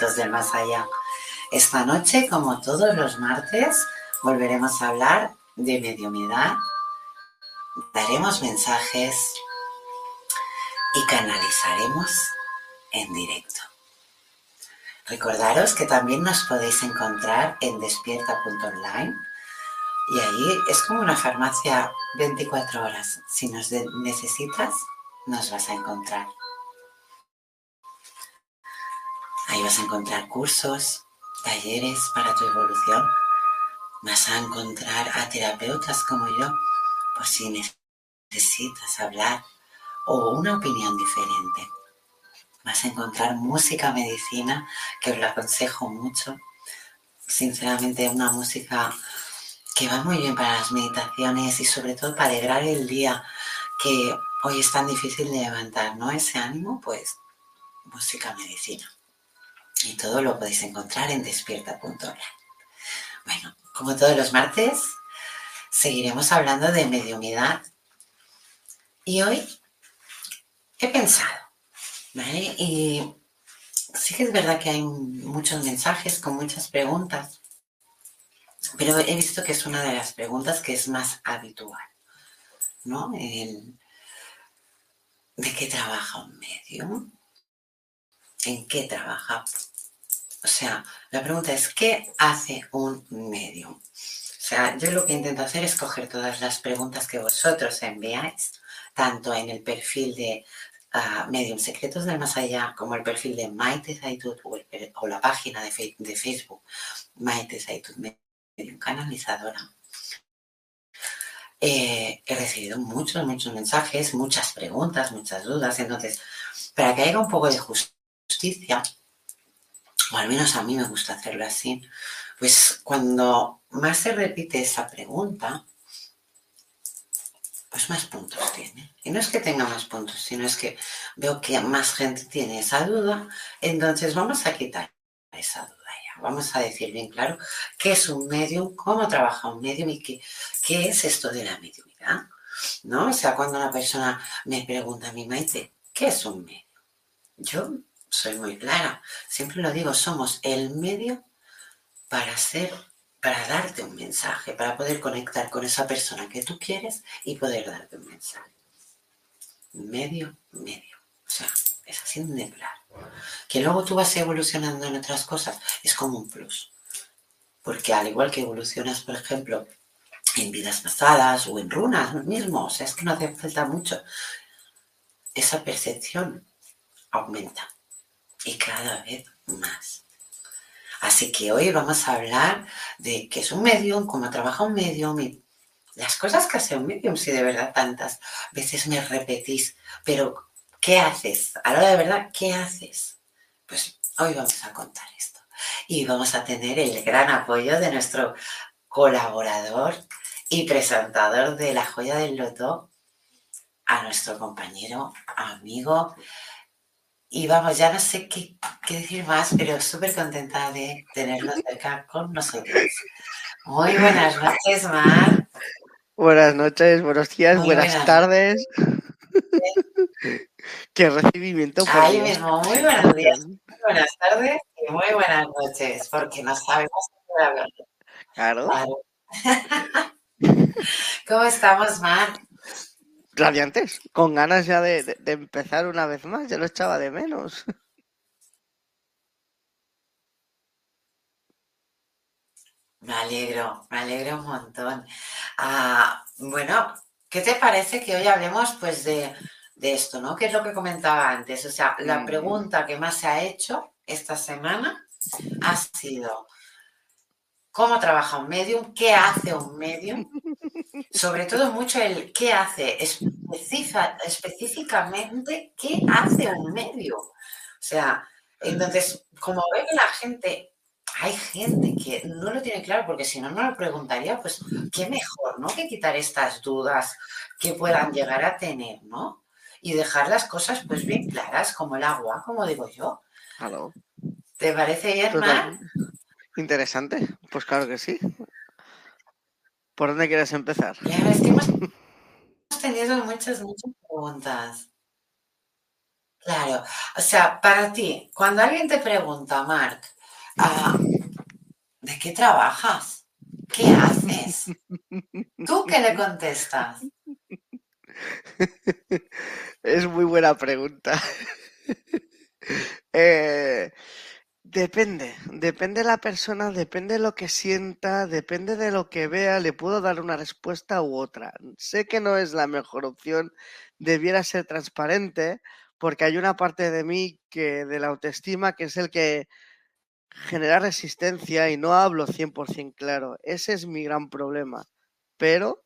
Secretos del Más Allá. Esta noche, como todos los martes, volveremos a hablar de mediumidad, daremos mensajes y canalizaremos en directo. Recordaros que también nos podéis encontrar en despierta.online y ahí es como una farmacia 24 horas. Si nos necesitas, nos vas a encontrar. Ahí vas a encontrar cursos, talleres para tu evolución. Vas a encontrar a terapeutas como yo por si necesitas hablar o una opinión diferente. Vas a encontrar música medicina que os la aconsejo mucho. Sinceramente, una música que va muy bien para las meditaciones y sobre todo para alegrar el día, que hoy es tan difícil de levantar, ¿no? Ese ánimo, pues música medicina. Y todo lo podéis encontrar en despierta.online. Bueno, como todos los martes, seguiremos hablando de mediumidad. Y hoy he pensado, ¿vale? Y sí que es verdad que hay muchos mensajes con muchas preguntas, pero he visto que es una de las preguntas que es más habitual, ¿no? El, ¿De qué trabaja un medium? ¿En qué trabaja? O sea, la pregunta es, ¿qué hace un medium? O sea, yo lo que intento hacer es coger todas las preguntas que vosotros enviáis, tanto en el perfil de uh, Medium Secretos del Más Allá, como el perfil de Maite Zaitud o, o la página de, Facebook Maite Zaitud Medium Canalizadora. Eh, he recibido muchos, muchos mensajes, muchas preguntas, muchas dudas. Entonces, para que haya un poco de justicia, o al menos a mí me gusta hacerlo así, pues cuando más se repite esa pregunta, pues más puntos tiene. Y no es que tenga más puntos, sino es que veo que más gente tiene esa duda, entonces vamos a quitar esa duda ya. Vamos a decir bien claro qué es un medium, cómo trabaja un medium y qué, es esto de la mediumidad. ¿No? O sea, cuando una persona me pregunta a mi Maite, ¿qué es un medium? Yo soy muy clara, siempre lo digo, somos el medio para ser para darte un mensaje, para poder conectar con esa persona que tú quieres y poder darte un mensaje. Medio, medio. O sea, es así de claro. Que luego tú vas evolucionando en otras cosas, es como un plus. Porque al igual que evolucionas, por ejemplo, en vidas pasadas o en runas mismo, o sea, es que no hace falta mucho, esa percepción aumenta y cada vez más. Así que hoy vamos a hablar de qué es un medium, cómo trabaja un medium y las cosas que hace un medium, si de verdad tantas veces me repetís, pero ¿qué haces? A de verdad, ¿qué haces? Pues hoy vamos a contar esto. Y vamos a tener el gran apoyo de nuestro colaborador y presentador de La Joya del Loto, a nuestro compañero, amigo. Y vamos, ya no sé qué, decir más, pero súper contenta de tenerlo cerca con nosotros. Muy buenas noches, Mar. Buenas noches, buenos días, buenas, tardes. qué recibimiento. Ahí mismo, muy buenos días, muy buenas tardes y muy buenas noches, porque no sabemos qué hablar. Claro. claro. ¿Cómo estamos, Mar? Radiantes, con ganas ya de, empezar una vez más, ya lo echaba de menos. Me alegro, me alegro un montón. Ah, bueno, ¿qué te parece que hoy hablemos pues de, de, esto, ¿no? ¿Qué es lo que comentaba antes? O sea, la mm. pregunta que más se ha hecho esta semana ha sido, cómo trabaja un medium, qué hace un medium, sobre todo mucho el qué hace, específicamente qué hace un medium. O sea, entonces, como ve que la gente, hay gente que no lo tiene claro, porque si no, no lo preguntaría, pues qué mejor, ¿no? Que quitar estas dudas que puedan llegar a tener, ¿no? Y dejar las cosas pues bien claras, como el agua, como digo yo. ¿Te parece bien? Interesante, pues claro que sí. ¿Por dónde quieres empezar? Claro, es que hemos tenido muchas, muchas preguntas. Claro, o sea, para ti, cuando alguien te pregunta, Marc, ah, ¿de qué trabajas? ¿Qué haces? ¿Tú qué le contestas? Es muy buena pregunta. eh, Depende, depende de la persona, depende de lo que sienta, depende de lo que vea, le puedo dar una respuesta u otra. Sé que no es la mejor opción, debiera ser transparente, porque hay una parte de mí que de la autoestima que es el que genera resistencia y no hablo 100% claro. Ese es mi gran problema. Pero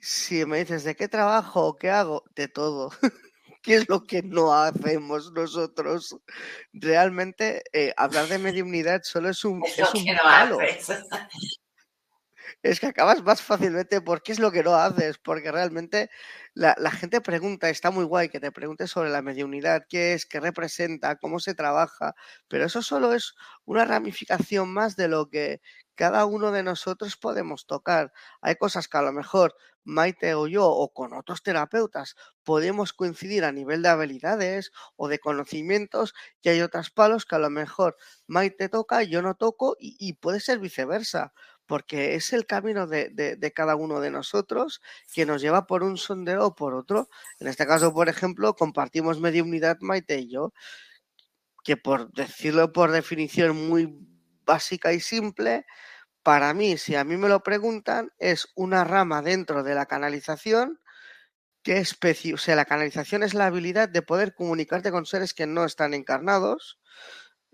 si me dices de qué trabajo o qué hago, de todo. ¿Qué es lo que no hacemos nosotros? Realmente, eh, hablar de mediunidad solo es un, es, un Es que acabas más fácilmente porque es lo que no haces, porque realmente la, la, gente pregunta, está muy guay que te pregunte sobre la mediunidad, qué es, qué representa, cómo se trabaja, pero eso solo es una ramificación más de lo que cada uno de nosotros podemos tocar. Hay cosas que a lo mejor Maite o yo o con otros terapeutas podemos coincidir a nivel de habilidades o de conocimientos y hay otras palos que a lo mejor Maite toca, yo no toco y, puede ser viceversa porque es el camino de, de, cada uno de nosotros que nos lleva por un sondeo o por otro. En este caso, por ejemplo, compartimos media unidad Maite y yo, que por decirlo por definición muy básica y simple, para mí, si a mí me lo preguntan, es una rama dentro de la canalización que especie, o sea, la canalización es la habilidad de poder comunicarte con seres que no están encarnados,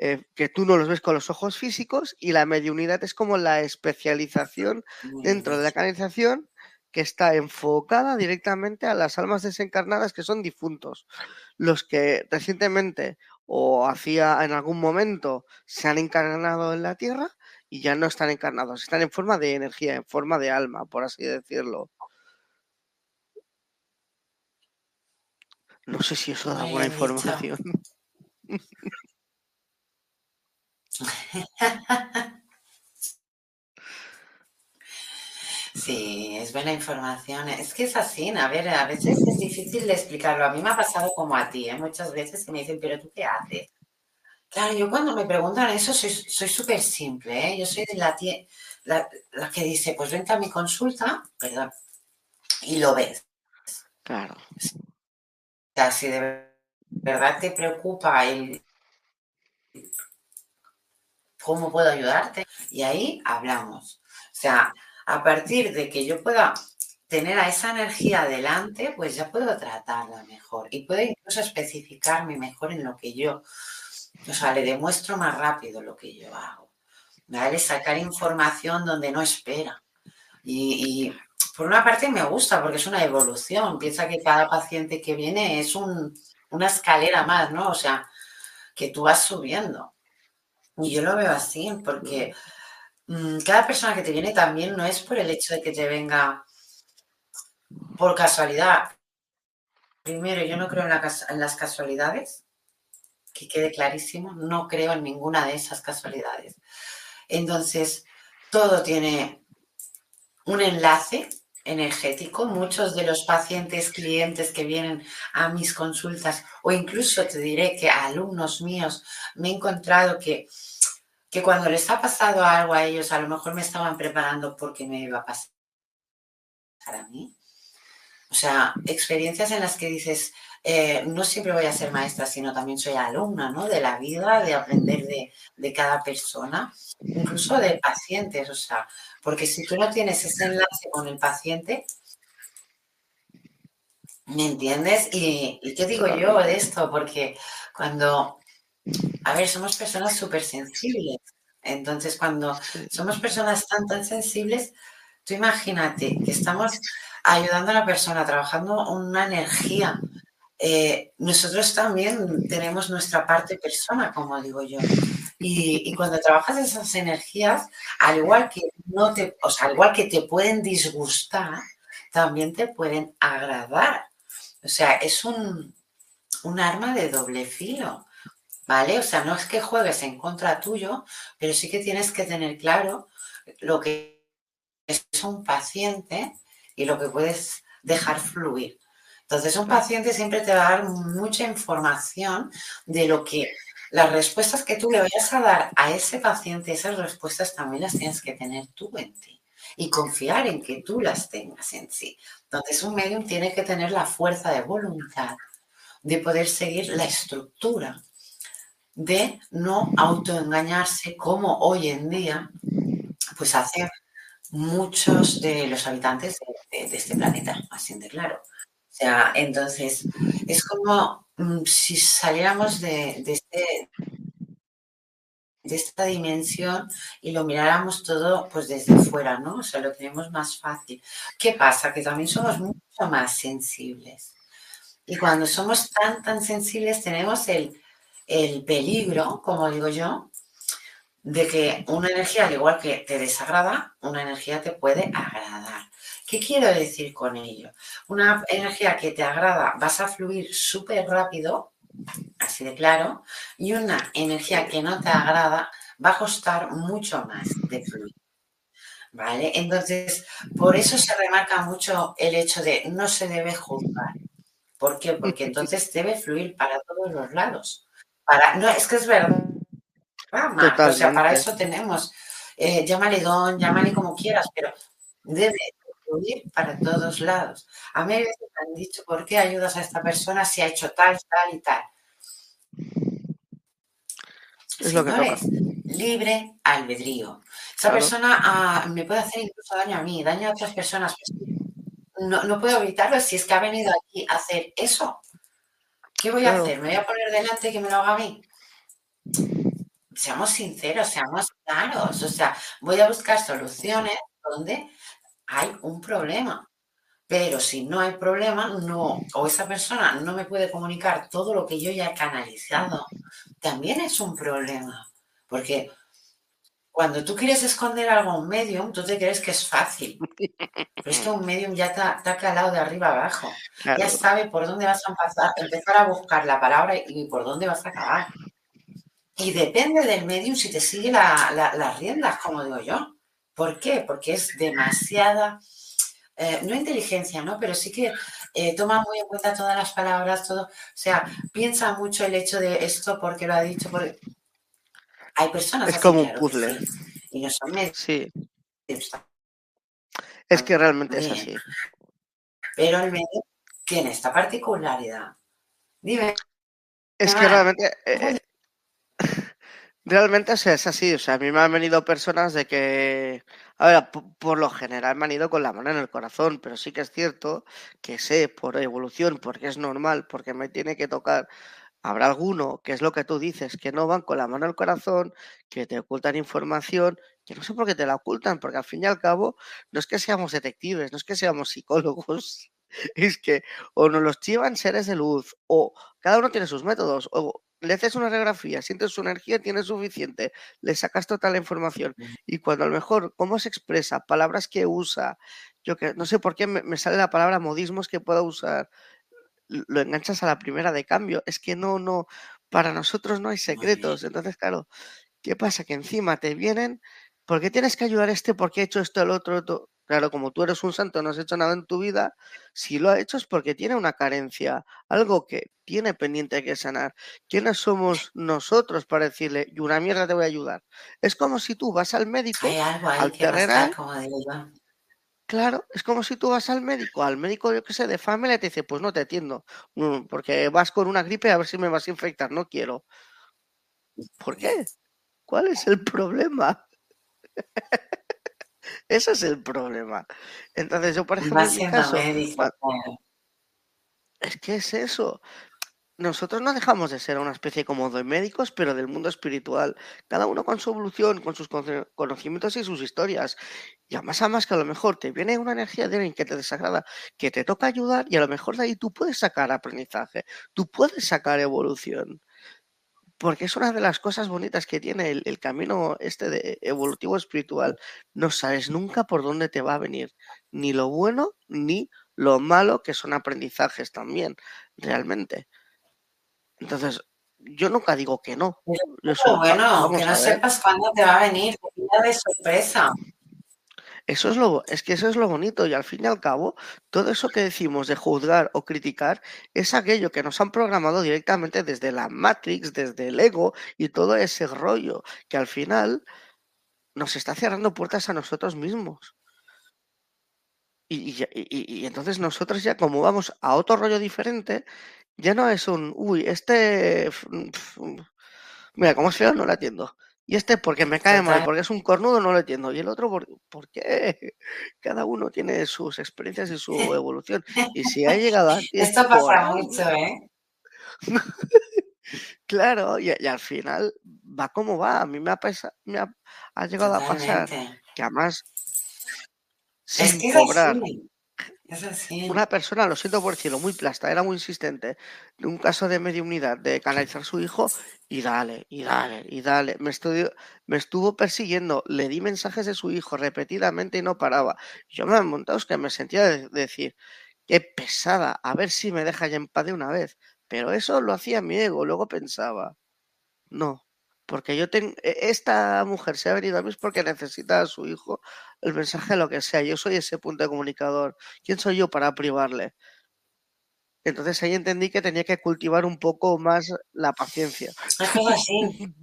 eh, que tú no los ves con los ojos físicos, y la mediunidad es como la especialización dentro de la canalización que está enfocada directamente a las almas desencarnadas que son difuntos, los que recientemente o hacía en algún momento se han encarnado en la Tierra y ya no están encarnados, están en forma de energía, en forma de alma, por así decirlo. No sé si eso da buena información. Sí, es buena información. Es que es así, a ver, a veces es difícil de explicarlo. A mí me ha pasado como a ti, ¿eh? muchas veces que me dicen, pero tú qué haces. Claro, yo cuando me preguntan eso soy súper simple, ¿eh? Yo soy la que dice, pues vente a mi consulta, perdón, y lo ves. Claro. O sea, si de verdad te preocupa el cómo puedo ayudarte, y ahí hablamos. O sea, a partir de que yo pueda tener a esa energía adelante, pues ya puedo tratarla mejor y puedo incluso especificarme mejor en lo que yo, o sea, le demuestro más rápido lo que yo hago. ¿Vale? Sacar información donde no espera. Y, por una parte me gusta porque es una evolución. Piensa que cada paciente que viene es una escalera más, ¿no? O sea, que tú vas subiendo. Y yo lo veo así porque mm, cada persona que te viene también no es por el hecho de que te venga por casualidad. Primero, yo no creo en, en las casualidades, que quede clarísimo, no creo en ninguna de esas casualidades. Entonces, todo tiene un enlace energético. Muchos de los pacientes, clientes que vienen a mis consultas, o incluso te diré que alumnos míos, me he encontrado que, que cuando les ha pasado algo a ellos, a lo mejor me estaban preparando porque me iba a pasar a mí. O sea, experiencias en las que dices, eh, no siempre voy a ser maestra, sino también soy alumna, ¿no? De la vida, de aprender de, de, cada persona, incluso de pacientes, o sea, porque si tú no tienes ese enlace con el paciente, ¿me entiendes? ¿Y, y qué digo yo de esto? Porque cuando, a ver, somos personas súper sensibles, entonces cuando somos personas tan, tan sensibles, tú imagínate que estamos ayudando a la persona, trabajando una energía. Eh, nosotros también tenemos nuestra parte persona, como digo yo. Y, cuando trabajas esas energías, al igual que no te, o sea, al igual que te pueden disgustar, también te pueden agradar. O sea, es un, un arma de doble filo. ¿Vale? O sea, no es que juegues en contra tuyo, pero sí que tienes que tener claro lo que es un paciente y lo que puedes dejar fluir. Entonces, un paciente siempre te va a dar mucha información de lo que las respuestas que tú le vayas a dar a ese paciente, esas respuestas también las tienes que tener tú en ti y confiar en que tú las tengas en sí. Entonces, un medium tiene que tener la fuerza de voluntad de poder seguir la estructura, de no autoengañarse como hoy en día, pues hace muchos de los habitantes de, este planeta, así de claro. O sea, entonces, es como mm, si saliéramos de, este, de esta dimensión y lo miráramos todo pues desde fuera, ¿no? O sea, lo tenemos más fácil. ¿Qué pasa? Que también somos mucho más sensibles. Y cuando somos tan, tan sensibles tenemos el, el peligro, como digo yo, de que una energía, al igual que te desagrada, una energía te puede agradar. ¿Qué quiero decir con ello? Una energía que te agrada vas a fluir súper rápido, así de claro, y una energía que no te agrada va a costar mucho más de fluir. ¿Vale? Entonces, por eso se remarca mucho el hecho de no se debe juzgar. ¿Por qué? Porque entonces debe fluir para todos los lados. Para, no, es que es verdad o sea, para eso tenemos, eh, llámale don, llámale como quieras, pero debe fluir para todos lados. A mí me han dicho, ¿por qué ayudas a esta persona si ha hecho tal, tal y tal? Es lo que es libre albedrío. Esa persona ah, me puede hacer incluso daño a mí, daño a otras personas. No, no, puedo evitarlo si es que ha venido aquí a hacer eso. ¿Qué voy a hacer? ¿Me voy a poner delante que me lo haga a mí? seamos sinceros, seamos claros. O sea, voy a buscar soluciones donde hay un problema. Pero si no hay problema, no, o esa persona no me puede comunicar todo lo que yo ya he canalizado, también es un problema. Porque cuando tú quieres esconder algo a un medium, tú te crees que es fácil. Pero es que un medium ya te, ha calado de arriba abajo. Ya sabe por dónde vas a empezar, empezar a buscar la palabra y por dónde vas a acabar. Y depende del medium si te sigue las riendas, como digo yo. ¿Por qué? Porque es demasiada, eh, no inteligencia, ¿no? Pero sí que eh, toma muy en cuenta todas las palabras, todo. O sea, piensa mucho el hecho de esto porque lo ha dicho. Porque... Hay personas. Es como un puzzle. y no son medios. Sí. Es que realmente es así. Pero el medio tiene esta particularidad. Dime. Es que realmente. Eh, realmente es así. O sea, a mí me han venido personas de que. A ver, por, lo general me han ido con la mano en el corazón, pero sí que es cierto que sé por evolución, porque es normal, porque me tiene que tocar habrá alguno, que es lo que tú dices, que no van con la mano al corazón, que te ocultan información, que no sé por qué te la ocultan, porque al fin y al cabo no es que seamos detectives, no es que seamos psicólogos, es que o nos los llevan seres de luz, o cada uno tiene sus métodos, o le haces una radiografía, sientes su energía, tienes suficiente, le sacas toda la información, y cuando a lo mejor cómo se expresa, palabras que usa, yo que no sé por qué me, me sale la palabra modismos que pueda usar, lo enganchas a la primera de cambio. Es que no, no, para nosotros no hay secretos. Entonces, claro, ¿qué pasa? Que encima te vienen, ¿por qué tienes que ayudar a este? ¿Por qué he hecho esto, el otro? Claro, como tú eres un santo, no has hecho nada en tu vida, si lo ha hecho es porque tiene una carencia, algo que tiene pendiente que sanar. ¿Quiénes somos nosotros para decirle, y una mierda te voy a ayudar? Es como si tú vas al médico, al terrenal, Claro, es como si tú vas al médico, al médico, yo que sé, de familia, y te dice, pues no te atiendo, mm, porque vas con una gripe a ver si me vas a infectar, no quiero. ¿Por qué? ¿Cuál es el problema? Ese es el problema. Entonces, yo, por ejemplo, en mi caso, es que es eso nosotros no dejamos de ser una especie como de médicos, pero del mundo espiritual, cada uno con su evolución, con sus conocimientos y sus historias. Y además, más que a lo mejor te viene una energía de alguien que te desagrada, que te toca ayudar y a lo mejor de ahí tú puedes sacar aprendizaje, tú puedes sacar evolución. Porque es una de las cosas bonitas que tiene el, el camino este de evolutivo espiritual. No sabes nunca por dónde te va a venir, ni lo bueno ni lo malo, que son aprendizajes también, realmente. Entonces, yo nunca digo que no. bueno, que no sepas cuándo te va a venir, de sorpresa. Eso es lo, es que eso es lo bonito y al fin y al cabo, todo eso que decimos de juzgar o criticar es aquello que nos han programado directamente desde la Matrix, desde el ego y todo ese rollo que al final nos está cerrando puertas a nosotros mismos. Y, y, entonces nosotros ya como vamos a otro rollo diferente, ya no es un, uy, este, mira, como es feo, no lo atiendo. Y este porque me cae mal, porque es un cornudo, no lo entiendo. Y el otro, ¿por, qué? Cada uno tiene sus experiencias y su evolución. Y si ha llegado a... Esto pasa mucho, ¿eh? claro, y, al final va como va. A mí me ha, me ha, llegado a pasar que además sin cobrar. Una persona, lo siento por decirlo, muy plasta, era muy insistente, de un caso de mediunidad, de canalizar a su hijo, y dale, y dale, y dale. Me, me estuvo persiguiendo, le di mensajes de su hijo repetidamente y no paraba. Yo me he montado, es que me sentía de, decir, qué pesada, a ver si me deja ya en paz de una vez. Pero eso lo hacía mi ego, luego pensaba, no, porque yo tengo, e, esta mujer se ha venido a mí porque necesita a su hijo el mensaje, lo que sea. Yo soy ese punto de comunicador. ¿Quién soy yo para privarle? Entonces ahí entendí que tenía que cultivar un poco más la paciencia.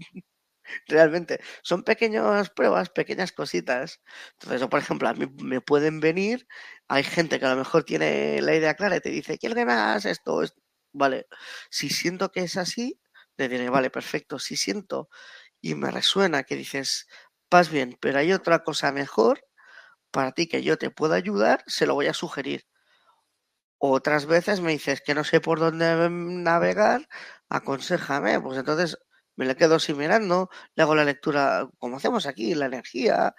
Realmente, son pequeñas pruebas, pequeñas cositas. Entonces, por ejemplo, a mí me pueden venir, hay gente que a lo mejor tiene la idea clara y te dice, quiero que me hagas esto, esto. Vale, si siento que es así, le diré, vale, perfecto, si siento y me resuena que dices, vas bien, pero hay otra cosa mejor para ti que yo te pueda ayudar, se lo voy a sugerir. Otras veces me dices que no sé por dónde navegar, aconsejame, pues entonces me le quedo así mirando, le hago la lectura como hacemos aquí, la energía,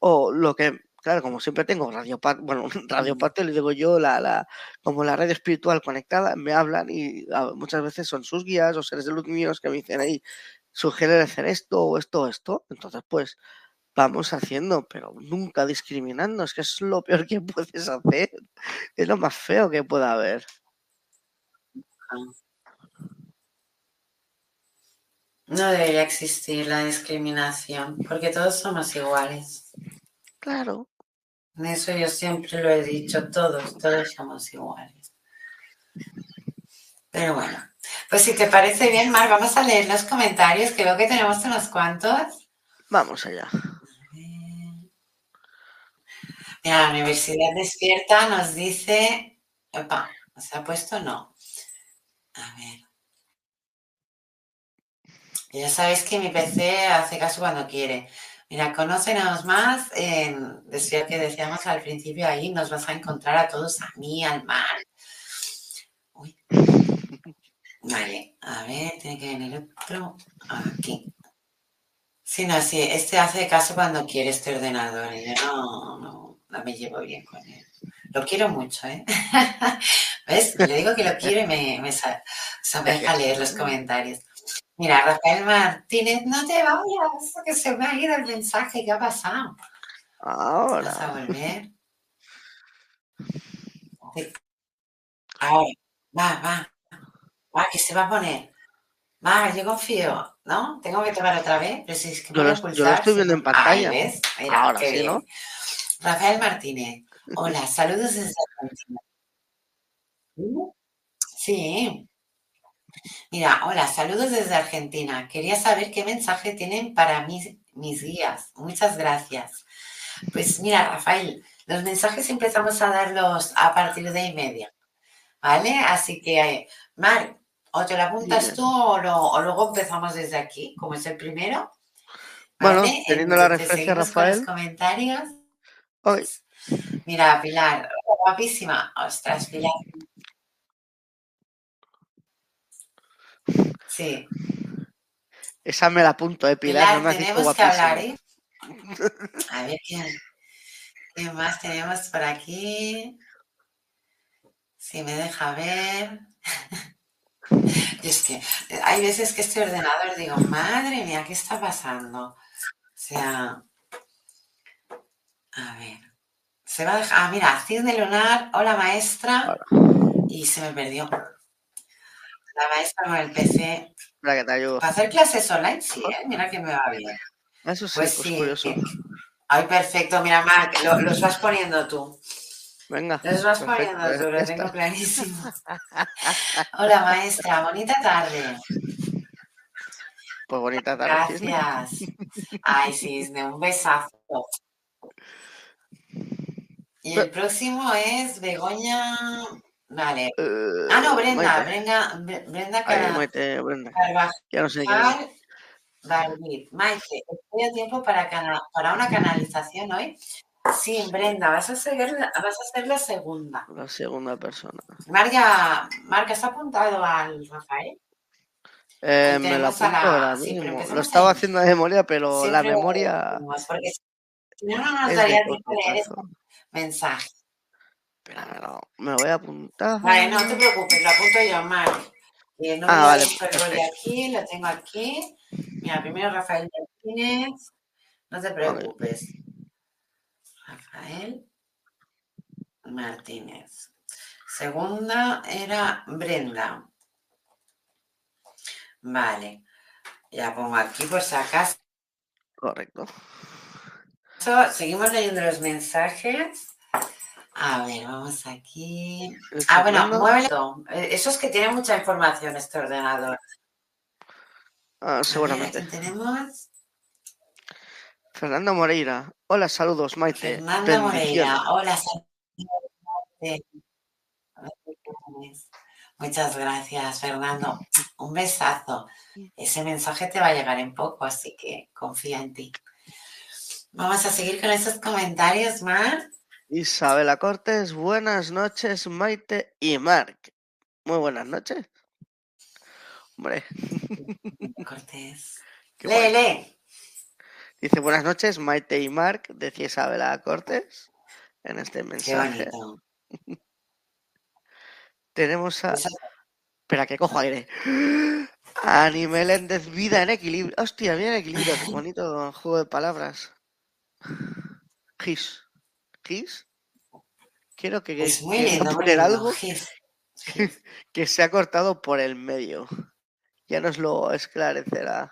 o lo que claro, como siempre tengo radio, bueno, radio patio, le digo yo, la, la, como la red espiritual conectada, me hablan y muchas veces son sus guías o seres de luz míos que me dicen ahí, sugieren hacer esto o esto o esto. Entonces, pues vamos haciendo, pero nunca discriminando, es que es lo peor que puedes hacer, es lo más feo que pueda haber. No debería existir la discriminación, porque todos somos iguales. Claro. Eso yo siempre lo he dicho, todos, todos somos iguales. Pero bueno, pues si te parece bien, Mar, vamos a leer los comentarios, que veo que tenemos unos cuantos. Vamos allá. Mira, la Universidad Despierta nos dice. Opa, ¿se ha puesto? No. A ver. Ya sabéis que mi PC hace caso cuando quiere. Mira, conócenos más en decía que decíamos al principio ahí, nos vas a encontrar a todos, a mí, al mar. Uy. Vale, a ver, tiene que venir otro aquí. Sí, no, sí, este hace caso cuando quiere este ordenador y yo no, no, no me llevo bien con él. Lo quiero mucho, ¿eh? ¿Ves? Le digo que lo quiero y me, me, sa- se me deja leer los comentarios. Mira, Rafael Martínez, no te vayas, que se me ha ido el mensaje, ¿qué ha pasado? Ahora. ¿Vas a volver? Ahora, va, va, va, que se va a poner. Va, yo confío, ¿no? Tengo que tomar otra vez, pero si es que Yo lo, yo lo estoy viendo en pantalla. ¿ves? Mira, Ahora sí, bien. ¿no? Rafael Martínez, hola, saludos desde Argentina. Sí, mira, hola, saludos desde Argentina. Quería saber qué mensaje tienen para mis, mis guías. Muchas gracias. Pues mira, Rafael, los mensajes empezamos a darlos a partir de y media, ¿vale? Así que, eh, Mar, o te lo apuntas tú o, lo- o luego empezamos desde aquí, como es el primero. Bueno, teniendo la referencia, con los Rafael. comentarios. Hoy, Mira, Pilar, guapísima. Ostras, Pilar. Sí. esa me la apunto, eh, Pilar. Pilar, no me tenemos que hablar, ¿eh? A ver quién, qué más tenemos por aquí. Si me deja ver. Y es que hay veces que este ordenador digo, madre mía, ¿qué está pasando? O sea, a ver. Se va a dejar. Ah, mira, Cisne Lunar, hola maestra. Y se me perdió. La maestra con el PC. Espera que te ayudo. Para hacer clases online, sí, ¿eh? Mira que me va bien. Eso sí, Pues pues, sí. curioso. Ay, perfecto. Mira, Marc, lo- los vas poniendo tú. Venga. Los vas perfecto, poniendo tú, lo está. tengo clarísimo. Hola, maestra. Bonita tarde. Pues bonita tarde, Cisne. Gracias. Ay, Cisne, un besazo. Y el próximo es Begoña. Vale. Eh, Ah, no, Brenda. Brenda, Bre- Brenda Car-. Carvajal. Ya no sé es. David, Maite, ¿estoy a tiempo para, para una canalización hoy? Sí, Brenda, vas a, ser, la- vas a ser la segunda. La segunda persona. Marga, Marca, ¿has apuntado al Rafael? Eh, me lo apunto la- ahora mismo. Lo estaba haciendo de memoria, pero la Siempre memoria porque si no, no nos daría tiempo de leer ese mensaje. Me voy a apuntar. Vale, no te preocupes, lo apunto yo. Y el nombre Ah, vale, de aquí, lo tengo aquí. Mira, primero Rafael Martínez. No te preocupes. Rafael Martínez. Segunda era Brenda. Vale. Ya pongo aquí por si acaso. Correcto. Seguimos leyendo los mensajes. A ver, vamos aquí. Ah, bueno, muévelo. Eh, Eso es que tiene mucha información este ordenador. Ah, ver, seguramente. aquí tenemos Fernando Moreira. Hola, saludos, Maite. Fernanda Moreira. Hola, saludos. Muchas gracias, Fernando. Un besazo. Ese mensaje te va a llegar en poco, así que confía en ti. Vamos a seguir con esos comentarios, Mar. Isabela Cortés, buenas noches, Maite y Marc. Muy buenas noches. Hombre, Cortés. qué lee. Dice buenas noches, Maite y Marc, decía Isabela Cortés en este Qué mensaje. bonito. Tenemos a. Eso- Espera, que cojo aire. Ani Meléndez, vida en equilibrio. Hostia, vida en equilibrio. Qué bonito juego de palabras. Gis. Quiero que, Es muy quiero lindo, muy poner algo que se ha cortado por el medio. Ya nos lo esclarecerá.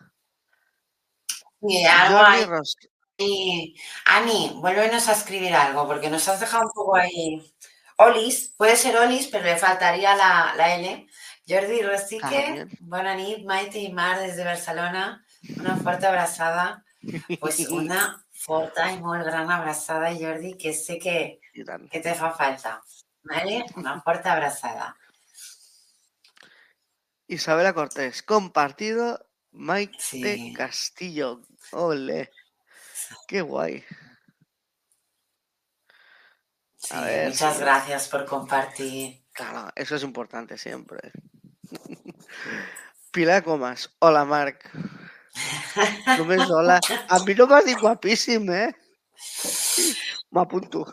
Y algo Jordi ahí. Ros- Y, Ani, vuélvenos a escribir algo, porque nos has dejado un poco ahí. Olis, puede ser Olis, pero le faltaría la, la L. Jordi Rosique, También. buena nit, Maite y Mar desde Barcelona. Una fuerte abrazada. Pues una forta i molt gran abraçada, Jordi, que sé que, que te fa falta. ¿Vale? Una forta abraçada. Isabela Cortés, compartido. Maite Sí. Castillo. Ole. Qué guay. Sí, A ver, muchas sí. gracias por compartir. Claro, eso es importante siempre. Pilar Comas. Hola, Marc. Només hola. A mi no m'has dit guapíssim, eh? M'apunto.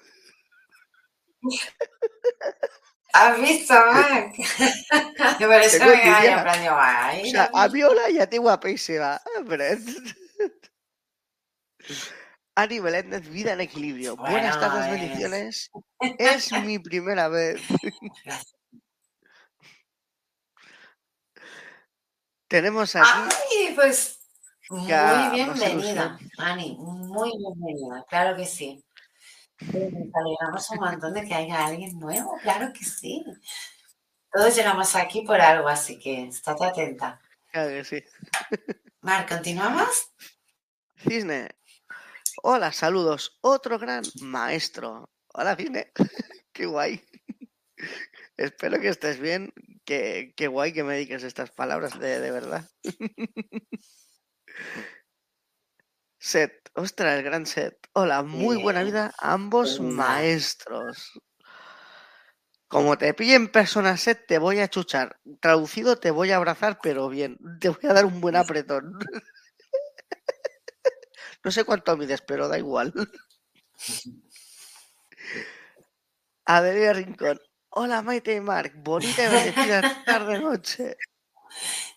¿Has visto, Mac? Por eso Tengo me quedé envidia. en plan, digo, O sea, a mi hola y a ti guapísima. Ani Beléndez, vida en equilibrio. Buenas Bueno, tardes, es- bendiciones. Es mi primera vez. Tenemos aquí Ay, pues muy bienvenida, Ani, muy bienvenida, claro que sí. Pues Nos alegramos un montón de que haya alguien nuevo, claro que sí. Todos llegamos aquí por algo, así que estate atenta. Claro que sí. Mar, ¿continuamos? Cisne. Hola, saludos. Otro gran maestro. Hola, Cisne. Qué guay. Espero que estés bien. Qué, qué guay que me dediques estas palabras de, de verdad. Set. Ostras, el gran set. Hola, muy buena vida a ambos maestros. Como te pille en persona set, te voy a chuchar. Traducido, te voy a abrazar, pero bien. Te voy a dar un buen apretón. No sé cuánto mides, pero da igual. Adelia Rincón. Hola Maite y Marc. Bonita y bendecida tarde-noche.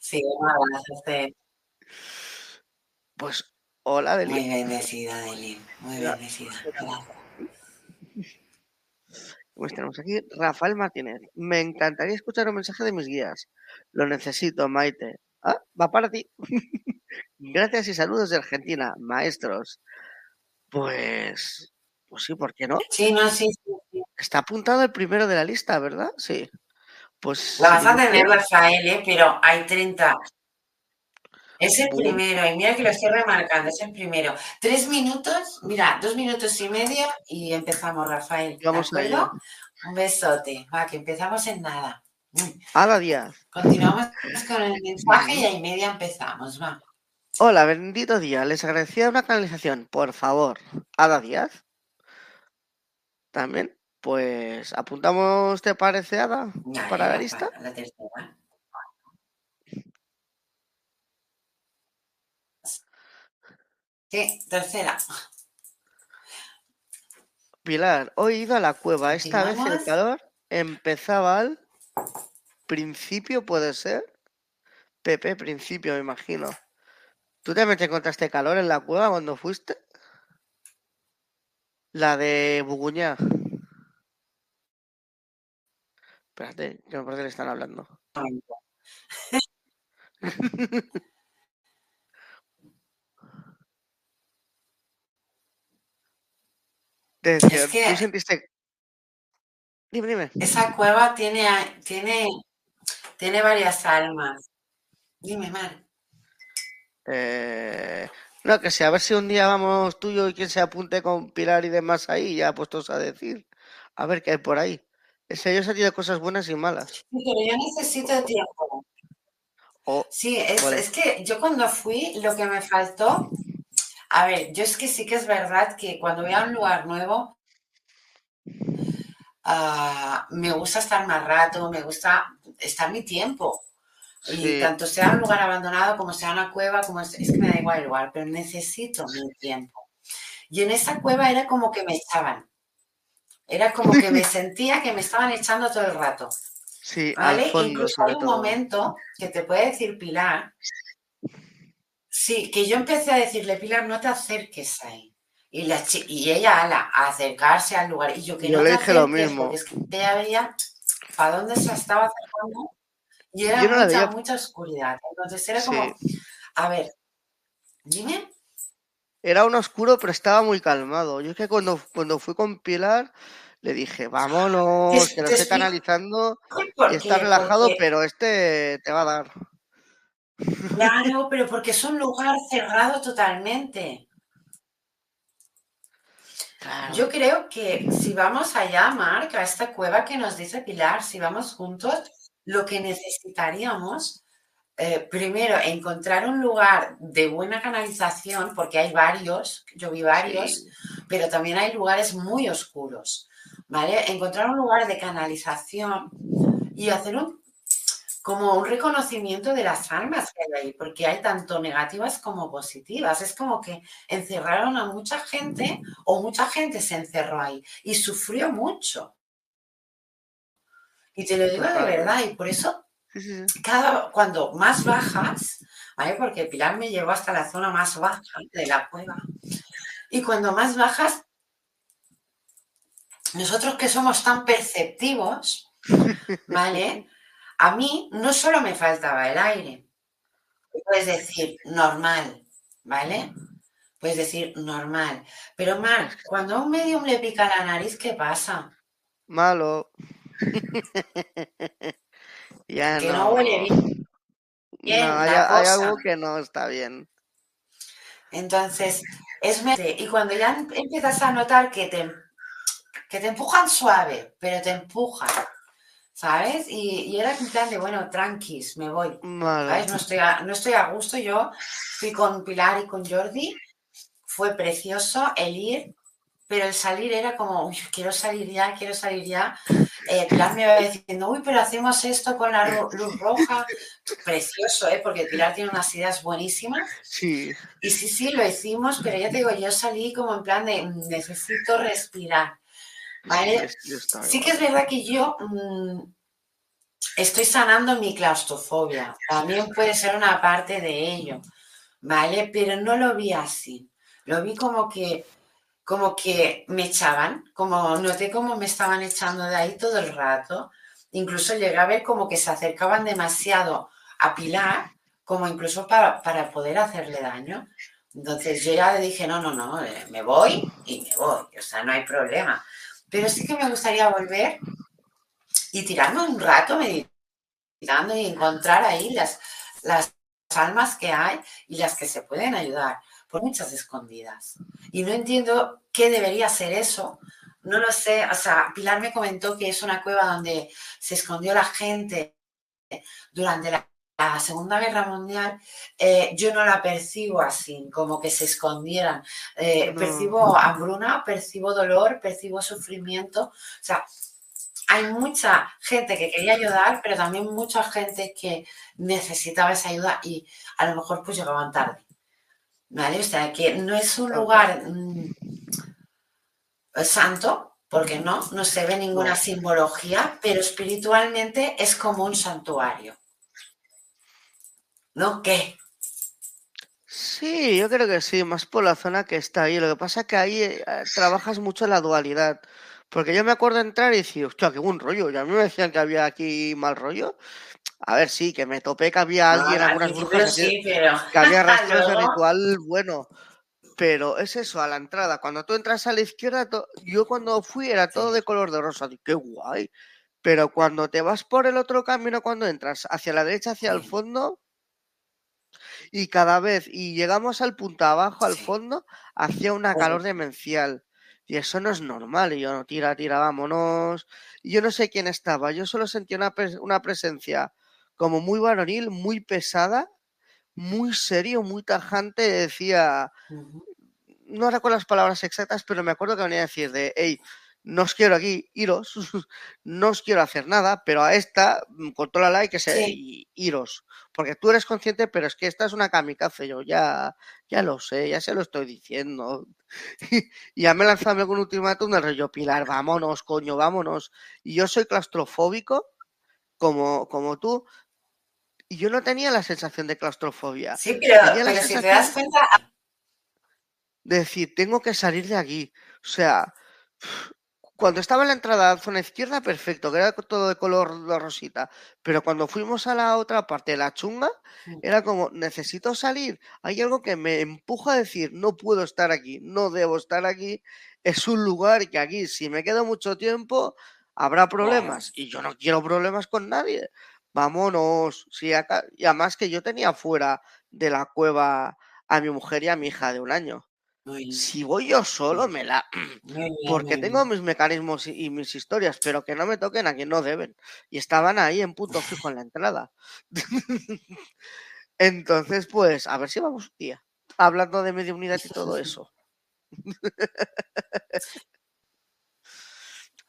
Sí, un abrazo, Fer. Pues hola Muy Adelia. bendecida, Deli, muy Ya. bendecida. Pues tenemos aquí Rafael Martínez. Me encantaría escuchar un mensaje de mis guías. Lo necesito, Maite. Ah, va para ti. Gracias y saludos de Argentina, maestros. Pues, pues sí, ¿por qué no? Sí, no, sí, sí. Está apuntado el primero de la lista, ¿verdad? Sí. Pues La vas a tener, Rafael, ¿eh? pero hay 30. Es el primero, y mira que lo estoy remarcando, es el primero. Tres minutos, mira, dos minutos y medio y empezamos, Rafael. ¿De Vamos a acuerdo? ello. Un besote. Va, que empezamos en nada. Mm. Ada Díaz. Continuamos con el mensaje y a y media empezamos, va. Hola, bendito día. Les agradecía una canalización, por favor. Ada Díaz. También. Pues apuntamos, ¿te parece, Ada? Para la lista. para la tercera. Sí, tercera. Pilar, hoy he ido a la cueva. Esta vez el calor empezaba al principio, ¿puede ser? Pepe, principio, me imagino. ¿Tú también te encontraste calor en la cueva cuando fuiste? La de Buguñá. Espérate, que me parece que le están hablando. Te decía, Es que- ¿tú sentiste...? Dime, dime. Esa cueva tiene, tiene, tiene varias almas. Dime, Mar. Eh, no, que si a ver si un día vamos tú y yo y quien se apunte con Pilar y demás ahí, ya puestos a decir. A ver qué hay por ahí. Ese ellos ha tenido cosas buenas y malas. Sí, pero yo necesito tiempo. Sí, es, Vale. es que yo cuando fui, lo que me faltó, a ver, yo es que sí que es verdad que cuando voy a un lugar nuevo, ah, me gusta estar más rato, me gusta estar mi tiempo. Y tanto sea un lugar abandonado como sea una cueva, como es, es que me da igual el lugar, pero necesito mi tiempo. Y en esa cueva era como que me echaban. Era como que me sentía que me estaban echando todo el rato. sí, ¿Vale? al fondo, Incluso sobre hay un todo. momento que te puede decir Pilar, sí, que yo empecé a decirle, Pilar, no te acerques ahí. Y, la chi- y ella, ala, a acercarse al lugar. Y yo que Yo no le dije lo mismo. es que ella veía para dónde se estaba acercando y era no mucha, veía. mucha oscuridad. Entonces era Sí. como, a ver, dime. Era un oscuro, pero estaba muy calmado. Yo es que cuando, cuando fui con Pilar, le dije, vámonos, que estoy explico canalizando ¿Por y está relajado, Porque- pero este te va a dar. Claro, pero porque es un lugar cerrado totalmente. Yo creo que si vamos allá, Marc, a esta cueva que nos dice Pilar, si vamos juntos, lo que necesitaríamos, eh, primero, encontrar un lugar de buena canalización, porque hay varios, yo vi varios, pero también hay lugares muy oscuros, ¿vale? Encontrar un lugar de canalización y hacer un como un reconocimiento de las almas que hay ahí, porque hay tanto negativas como positivas. Es como que encerraron a mucha gente o mucha gente se encerró ahí y sufrió mucho. Y te lo digo de verdad, y por eso cada, cuando más bajas, ¿vale? Porque Pilar me llevó hasta la zona más baja de la cueva. Y cuando más bajas, nosotros que somos tan perceptivos, ¿vale? A mí no solo me faltaba el aire. Puedes decir normal, ¿vale? Puedes decir normal. Pero mal, cuando a un medium le pica la nariz, ¿qué pasa? Malo. ya que no. huele bien. no, hay, algo que no está bien. Entonces, es y cuando ya empiezas a notar que te, que te empujan suave, pero te empujan ¿sabes? Y, era en plan de, bueno, tranquis, me voy. ¿sabes? No, estoy a, no estoy a gusto. Yo fui con Pilar y con Jordi. Fue precioso el ir, pero el salir era como, uy, quiero salir ya, quiero salir ya. Eh, Pilar me iba diciendo, uy, pero hacemos esto con la luz roja. Precioso, ¿eh? Porque Pilar tiene unas ideas buenísimas. Sí. Y sí, sí, lo hicimos, pero ya te digo, yo salí como en plan de, necesito respirar. ¿Vale? Sí que es verdad que yo mm, estoy sanando mi claustrofobia. También puede ser una parte de ello, ¿vale? Pero no lo vi así. Lo vi como que, como que me echaban, como noté como me estaban echando de ahí todo el rato. Incluso llegué a ver como que se acercaban demasiado a Pilar, como incluso para, para poder hacerle daño. Entonces yo ya le dije, no, no, no, eh, me voy y me voy, o sea, no hay problema. Pero sí que me gustaría volver y tirarme un rato meditando y encontrar ahí las, las almas que hay y las que se pueden ayudar, por muchas escondidas. Y no entiendo qué debería ser eso. No lo sé, o sea, Pilar me comentó que es una cueva donde se escondió la gente durante la la Segunda Guerra Mundial, eh, yo no la percibo así, como que se escondieran. Eh, percibo hambruna, percibo dolor, percibo sufrimiento. O sea, hay mucha gente que quería ayudar, pero también mucha gente que necesitaba esa ayuda y a lo mejor pues llegaban tarde. ¿Vale? O sea, que no es un lugar mm, santo, porque no, no se ve ninguna simbología, pero espiritualmente es como un santuario. ¿No? ¿Qué? Sí, yo creo que sí, más por la zona que está ahí. Lo que pasa es que ahí eh, trabajas mucho la dualidad. Porque yo me acuerdo entrar y decir, hostia, qué buen rollo. Y a mí me decían que había aquí mal rollo. A ver, sí, que me topé que había alguien, algunas brujas, que había rastros de ritual bueno. Pero es eso, a la entrada. Cuando tú entras a la izquierda, yo cuando fui era todo de color de rosa. qué guay. Pero cuando te vas por el otro camino, cuando entras hacia la derecha, hacia el fondo, y cada vez, y llegamos al punto abajo, al fondo, hacía una calor demencial. Y eso no es normal. Y yo no tira, tira, vámonos. Y yo no sé quién estaba. Yo solo sentí una, una presencia como muy varonil, muy pesada, muy serio, muy tajante. Decía, no recuerdo las palabras exactas, pero me acuerdo que venía a decir de, hey, no os quiero aquí iros, no os quiero hacer nada, pero a esta, mm, contrólala y que se iros. Porque tú eres consciente, pero es que esta es una kamikaze, yo ya, ya lo sé, ya se lo estoy diciendo. y ya me lanzado con un ultimátum del rollo Pilar, vámonos, coño, vámonos. Y yo soy claustrofóbico, como, como tú, y yo no tenía la sensación de claustrofobia. Sí, pero, pero si te das cuenta. De decir, tengo que salir de aquí. O sea, cuando estaba en la entrada a la zona izquierda, perfecto, que era todo de color de rosita. Pero cuando fuimos a la otra parte, la chunga, mm. era como, necesito salir. Hay algo que me empuja a decir, no puedo estar aquí, no debo estar aquí. Es un lugar que aquí, si me quedo mucho tiempo, habrá problemas. Y yo no quiero problemas con nadie. Vámonos. y además que yo tenía fuera de la cueva a mi mujer y a mi hija de un año. Si voy yo solo, me la... Porque tengo mis mecanismos y mis historias, pero que no me toquen a quien no deben. Y estaban ahí en punto fijo en la entrada. Entonces, pues, a ver si vamos un día. Hablando de media unidad y todo eso.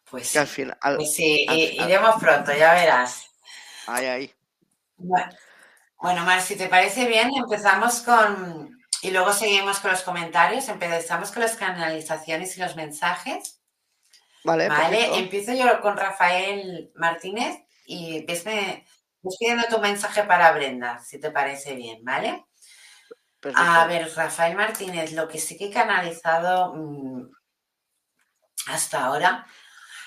Pues, al final, pues sí, iremos pronto, ya verás. Ahí, ahí. Bueno, bueno, Mar, si te parece bien, empezamos con, y luego seguimos con los comentarios, empezamos con las canalizaciones y los mensajes. Vale, vale. Empiezo yo con Rafael Martínez y ves, pidiendo tu mensaje para Brenda, si te parece bien, ¿vale? A ver, Rafael Martínez, lo que sí que he canalizado mm, hasta ahora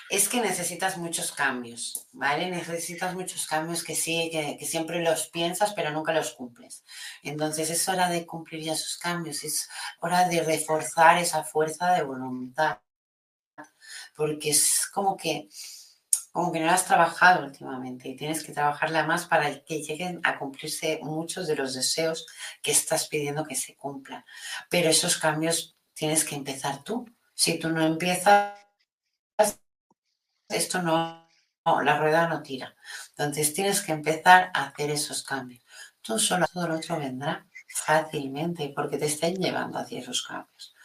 es que necesitas muchos cambios, ¿vale? Necesitas muchos cambios que sí, que, siempre los piensas, pero nunca los cumples. Entonces es hora de cumplir ya esos cambios, es hora de reforzar esa fuerza de voluntad, porque es como que, como que no la has trabajado últimamente y tienes que trabajarla más para que lleguen a cumplirse muchos de los deseos que estás pidiendo que se cumplan. Pero esos cambios tienes que empezar tú. Si tú no empiezas esto no, la rueda no tira. Entonces tienes que empezar a hacer esos cambios. Tú solo, todo lo otro vendrá fácilmente porque te están llevando hacia esos cambios.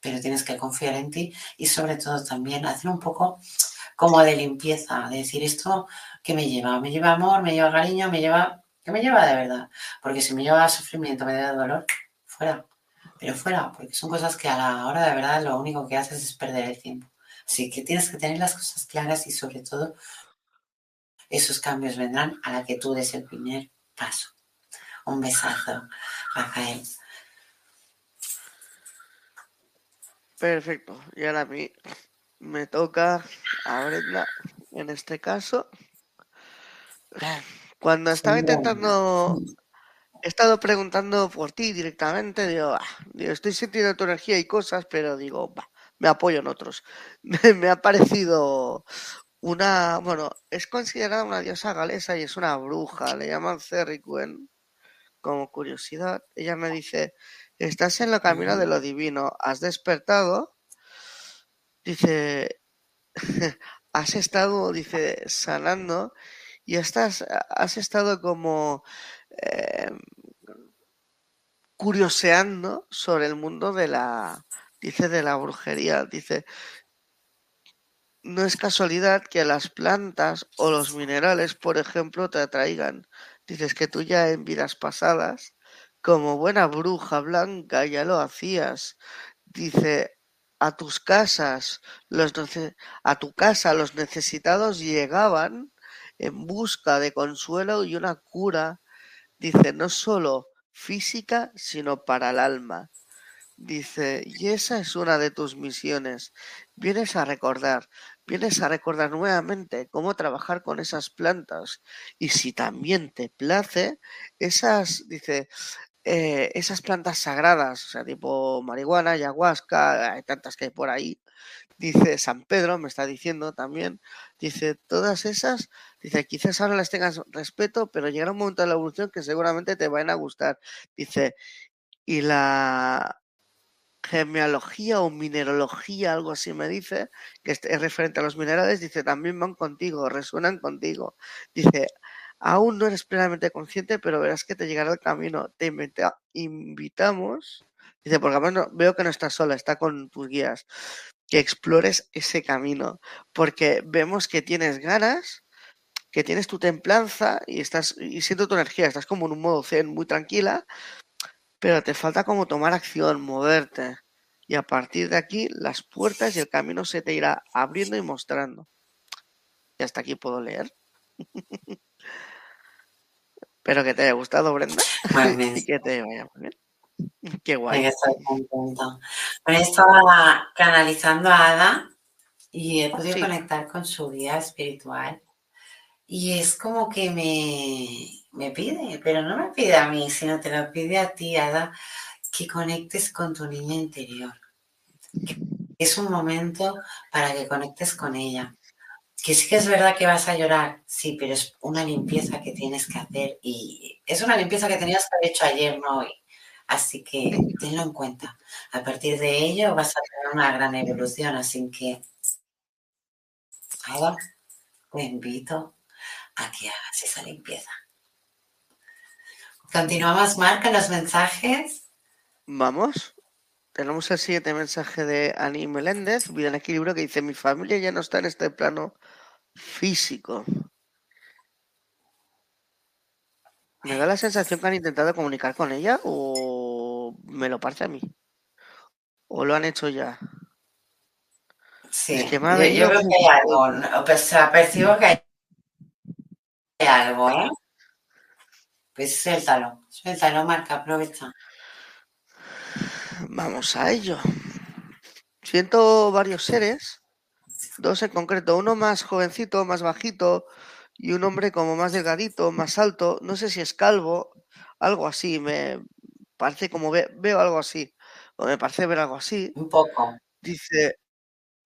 Pero tienes que confiar en ti y sobre todo también hacer un poco como de limpieza, de decir esto que me lleva, me lleva amor, me lleva cariño, me lleva, que me lleva de verdad. Porque si me lleva sufrimiento, me da dolor, fuera. Pero fuera, porque son cosas que a la hora de verdad lo único que haces es perder el tiempo. Así que tienes que tener las cosas claras y sobre todo esos cambios vendrán a la que tú des el primer paso. Un besazo, Rafael. Perfecto. Y ahora a mí me toca a Brenda, en este caso. Cuando estaba intentando, he estado preguntando por ti directamente, digo, ah, estoy sintiendo tu energía y cosas, pero digo, va, me apoyo en otros. Me, ha parecido una, bueno, es considerada una diosa galesa y es una bruja, le llaman Cerricuen. Como curiosidad, ella me dice, estás en el camino de lo divino, has despertado, dice, has estado, dice, sanando y estás, has estado como eh, curioseando sobre el mundo de la, dice de la brujería, dice, no es casualidad que las plantas o los minerales, por ejemplo, te atraigan. Dices que tú ya en vidas pasadas, como buena bruja blanca, ya lo hacías. Dice, a tus casas, los a tu casa los necesitados llegaban en busca de consuelo y una cura, dice, no solo física, sino para el alma. Dice, y esa es una de tus misiones. Vienes a recordar, vienes a recordar nuevamente cómo trabajar con esas plantas. Y si también te place, esas, dice, eh, esas plantas sagradas, o sea, tipo marihuana, ayahuasca, hay tantas que hay por ahí. Dice San Pedro, me está diciendo también, dice, todas esas, dice, quizás ahora las tengas respeto, pero llegará un momento de la evolución que seguramente te van a gustar. Dice, y la genealogía o mineralogía, algo así me dice, que es referente a los minerales, dice, también van contigo, resuenan contigo. Dice, aún no eres plenamente consciente, pero verás que te llegará el camino. Te invitamos, dice, porque además veo que no estás sola, está con tus guías, que explores ese camino, porque vemos que tienes ganas, que tienes tu templanza y estás y siento tu energía, estás como en un modo zen muy tranquila, pero te falta como tomar acción, moverte. Y a partir de aquí, las puertas y el camino se te irá abriendo y mostrando. Y hasta aquí puedo leer. Pero que te haya gustado, Brenda. y que te vaya muy bien. Qué guay. Estoy contenta. estaba canalizando a Ada y he podido conectar con su guía espiritual. Y es como que me, me pide, pero no me pide a mí, sino te lo pide a ti, Ada, que conectes con tu niña interior. Es un momento para que conectes con ella. Que sí que es verdad que vas a llorar, sí, pero es una limpieza que tienes que hacer y es una limpieza que tenías que haber hecho ayer, no hoy. Así que tenlo en cuenta. A partir de ello vas a tener una gran evolución, así que ahora te invito a que hagas esa limpieza. Continuamos, Marca, los mensajes. Vamos. Tenemos el siguiente mensaje de Ani Meléndez, Vida en Equilibrio, que dice, mi familia ya no está en este plano físico. ¿Me da la sensación que han intentado comunicar con ella o me lo parece a mí? ¿O lo han hecho ya? Sí, yo, creo que hay algo. O sea, percibo que hay algo, ¿eh? Pues suéltalo, suéltalo, Marca, aprovecha. Vamos a ello. Siento varios seres, dos en concreto, uno más jovencito, más bajito, y un hombre como más delgadito, más alto, no sé si es calvo, algo así, me parece como veo algo así, o me parece ver algo así. Un poco. Dice,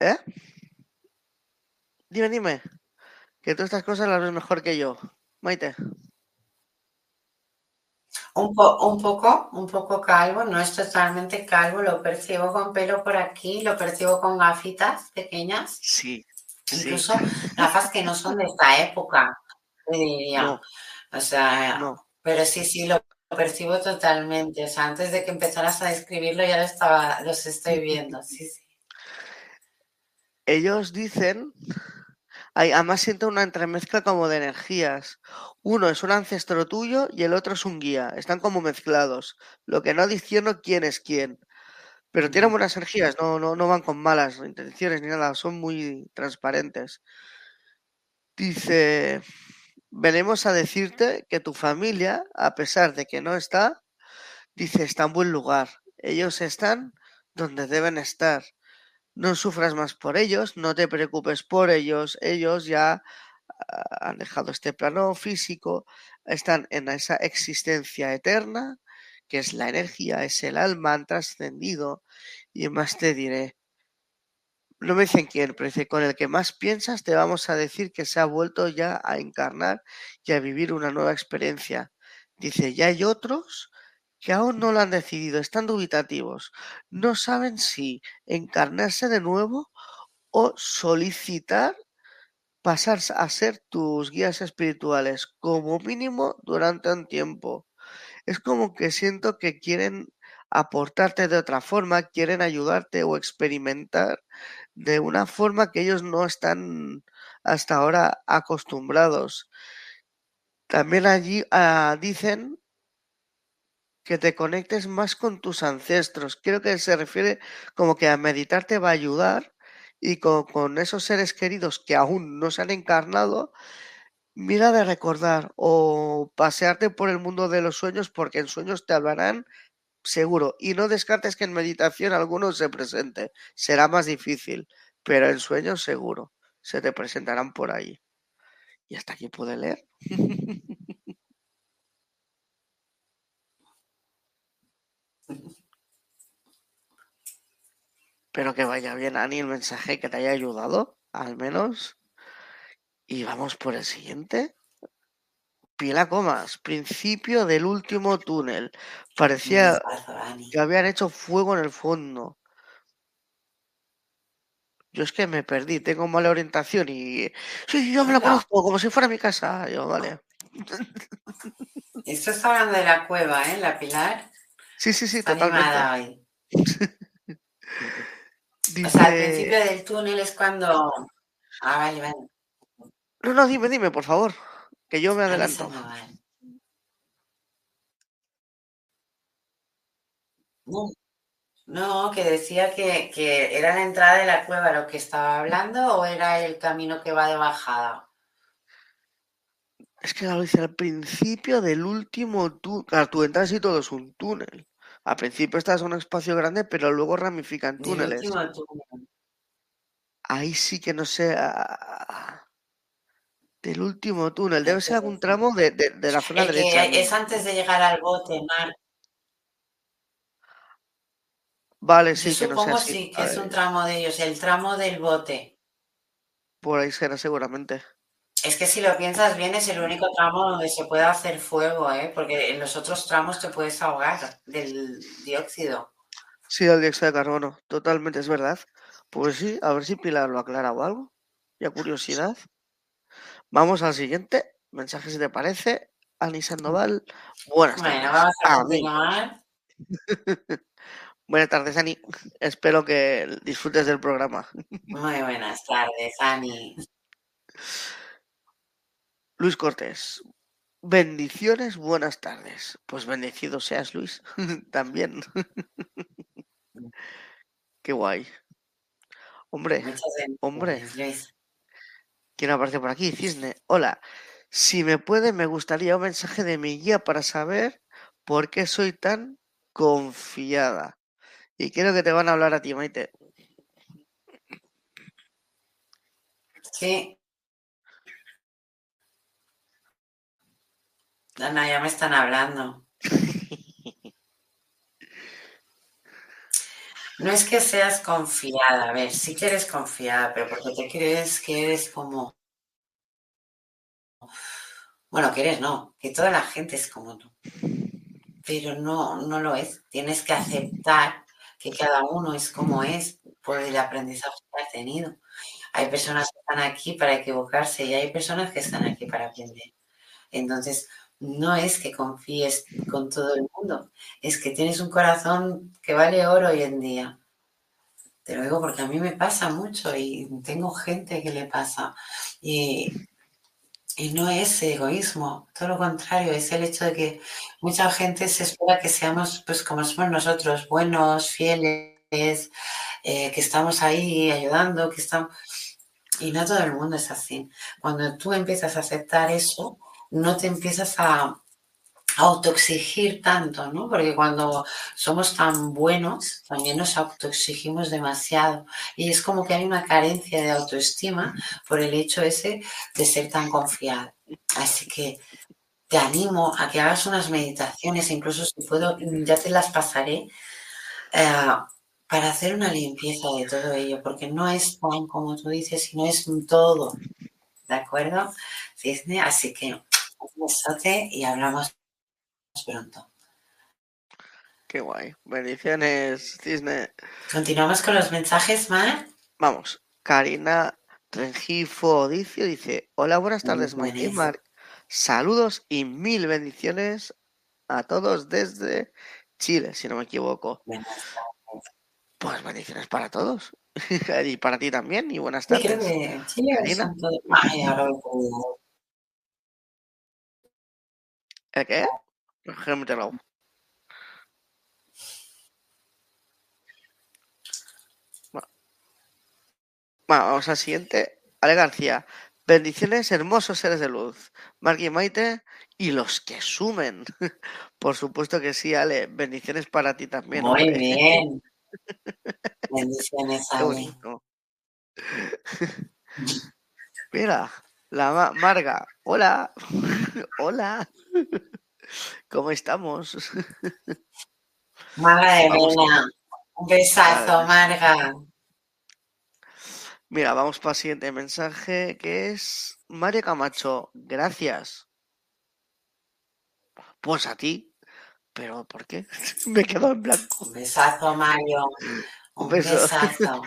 ¿eh? Dime, dime, que tú estas cosas las ves mejor que yo. Maite. Un, un poco, un poco calvo, no es totalmente calvo, lo percibo con pelo por aquí, lo percibo con gafitas pequeñas. Sí, Incluso gafas que no son de esta época, diría. O sea, pero sí, sí, lo percibo totalmente. O sea, antes de que empezaras a describirlo ya lo estaba, los estoy viendo. Sí, sí. Ellos dicen, además siento una entremezcla como de energías. Uno es un ancestro tuyo y el otro es un guía. Están como mezclados. Lo que no diciendo quién es quién. Pero tienen buenas energías, no, no, no van con malas intenciones ni nada, son muy transparentes. Dice, venimos a decirte que tu familia, a pesar de que no está, dice, está en buen lugar. Ellos están donde deben estar. No sufras más por ellos, no te preocupes por ellos. Ellos ya ah, han dejado este plano físico, están en esa existencia eterna que es la energía, es el alma, han trascendido. Y más te diré, no me dicen quién, pero dice, con el que más piensas te vamos a decir que se ha vuelto ya a encarnar y a vivir una nueva experiencia. Dice, ya hay otros que aún no lo han decidido, están dubitativos, no saben si encarnarse de nuevo o solicitar pasar a ser tus guías espirituales, como mínimo durante un tiempo es como que siento que quieren aportarte de otra forma, quieren ayudarte o experimentar de una forma que ellos no están hasta ahora acostumbrados. También allí ah, dicen que te conectes más con tus ancestros. Creo que se refiere como que a meditar te va a ayudar y con, esos seres queridos que aún no se han encarnado, Mira de recordar o pasearte por el mundo de los sueños porque en sueños te hablarán seguro. Y no descartes que en meditación alguno se presente. Será más difícil, pero en sueños seguro. Se te presentarán por ahí. Y hasta aquí puede leer. Pero que vaya bien, Ani, el mensaje que te haya ayudado, al menos. Y vamos por el siguiente. Pila Comas, principio del último túnel. Parecía que habían hecho fuego en el fondo. Yo es que me perdí, tengo mala orientación y. Sí, yo me lo conozco como si fuera mi casa. Yo, vale. Esto está hablando de la cueva, ¿eh? La Pilar. Sí, sí, sí, totalmente. O sea, al principio del túnel es cuando. Ah, vale, vale. No, no, dime, dime, por favor, que yo me adelanto. No, que decía que, que, era la entrada de la cueva lo que estaba hablando o era el camino que va de bajada. Es que lo dice al principio del último túnel. Claro, tú entras y todo es un túnel. Al principio estás en un espacio grande, pero luego ramifican túneles. Ahí sí que no sé. Del último túnel. Debe ser algún tramo de, de, la zona derecha. Es antes de llegar al bote, Mar. Vale, sí, que no sé sí que es un tramo de ellos, el tramo del bote. Por ahí será seguramente. Es que si lo piensas bien, es el único tramo donde se puede hacer fuego, ¿eh? porque en los otros tramos te puedes ahogar del dióxido. Sí, el dióxido de carbono, totalmente es verdad. Pues sí, a ver si Pilar lo aclara o algo. Ya curiosidad. Vamos al siguiente mensaje, si te parece. Ani Sandoval, buenas tardes. Bueno, vamos a continuar. buenas tardes, Ani. Espero que disfrutes del programa. Muy buenas tardes, Ani. Luis Cortés, bendiciones, buenas tardes. Pues bendecido seas, Luis, también. Qué guay. Hombre, hombre. ¿Quién aparece por aquí? Cisne. Hola. Si me puede, me gustaría un mensaje de mi guía para saber por qué soy tan confiada. Y creo que te van a hablar a ti, Maite. Sí. Ana, ya me están hablando. No es que seas confiada, a ver, sí que eres confiada, pero porque te crees que eres como... Bueno, que eres, no, que toda la gente es como tú. Pero no, no lo es. Tienes que aceptar que cada uno es como es por el aprendizaje que ha tenido. Hay personas que están aquí para equivocarse y hay personas que están aquí para aprender. Entonces, no es que confíes con todo el mundo, es que tienes un corazón que vale oro hoy en día. Te lo digo porque a mí me pasa mucho y tengo gente que le pasa. Y, no es egoísmo, todo lo contrario, es el hecho de que mucha gente se espera que seamos pues como somos nosotros, buenos, fieles, eh, que estamos ahí ayudando, que estamos... Y no todo el mundo es así. Cuando tú empiezas a aceptar eso, no te empiezas a autoexigir tanto, ¿no? Porque cuando somos tan buenos, también nos autoexigimos demasiado. Y es como que hay una carencia de autoestima por el hecho ese de ser tan confiado. Así que te animo a que hagas unas meditaciones, incluso si puedo, ya te las pasaré, eh, para hacer una limpieza de todo ello, porque no es tan como tú dices, sino es todo. ¿De acuerdo? Así que un besote y hablamos pronto. Qué guay. Bendiciones, Cisne. Continuamos con los mensajes, Mar. Vamos. Karina Rengifo Odicio dice: Hola, buenas tardes, Maite Mar. Saludos y mil bendiciones a todos desde Chile, si no me equivoco. Pues bendiciones para todos. y para ti también, y buenas tardes. Karina. ¿El qué? Bueno, vamos al siguiente. Ale García. Bendiciones, hermosos seres de luz. Mark y Maite y los que sumen. Por supuesto que sí, Ale. Bendiciones para ti también. Muy bien. Bendiciones, Ale. Mira, la Marga. Hola. Hola. ¿Cómo estamos? Madre mía. Un besazo, Marga. Mira, vamos para el siguiente mensaje que es Mario Camacho. Gracias. Pues a ti. ¿Pero por qué? Me quedo en blanco. Un besazo, Mario. Un, besazo.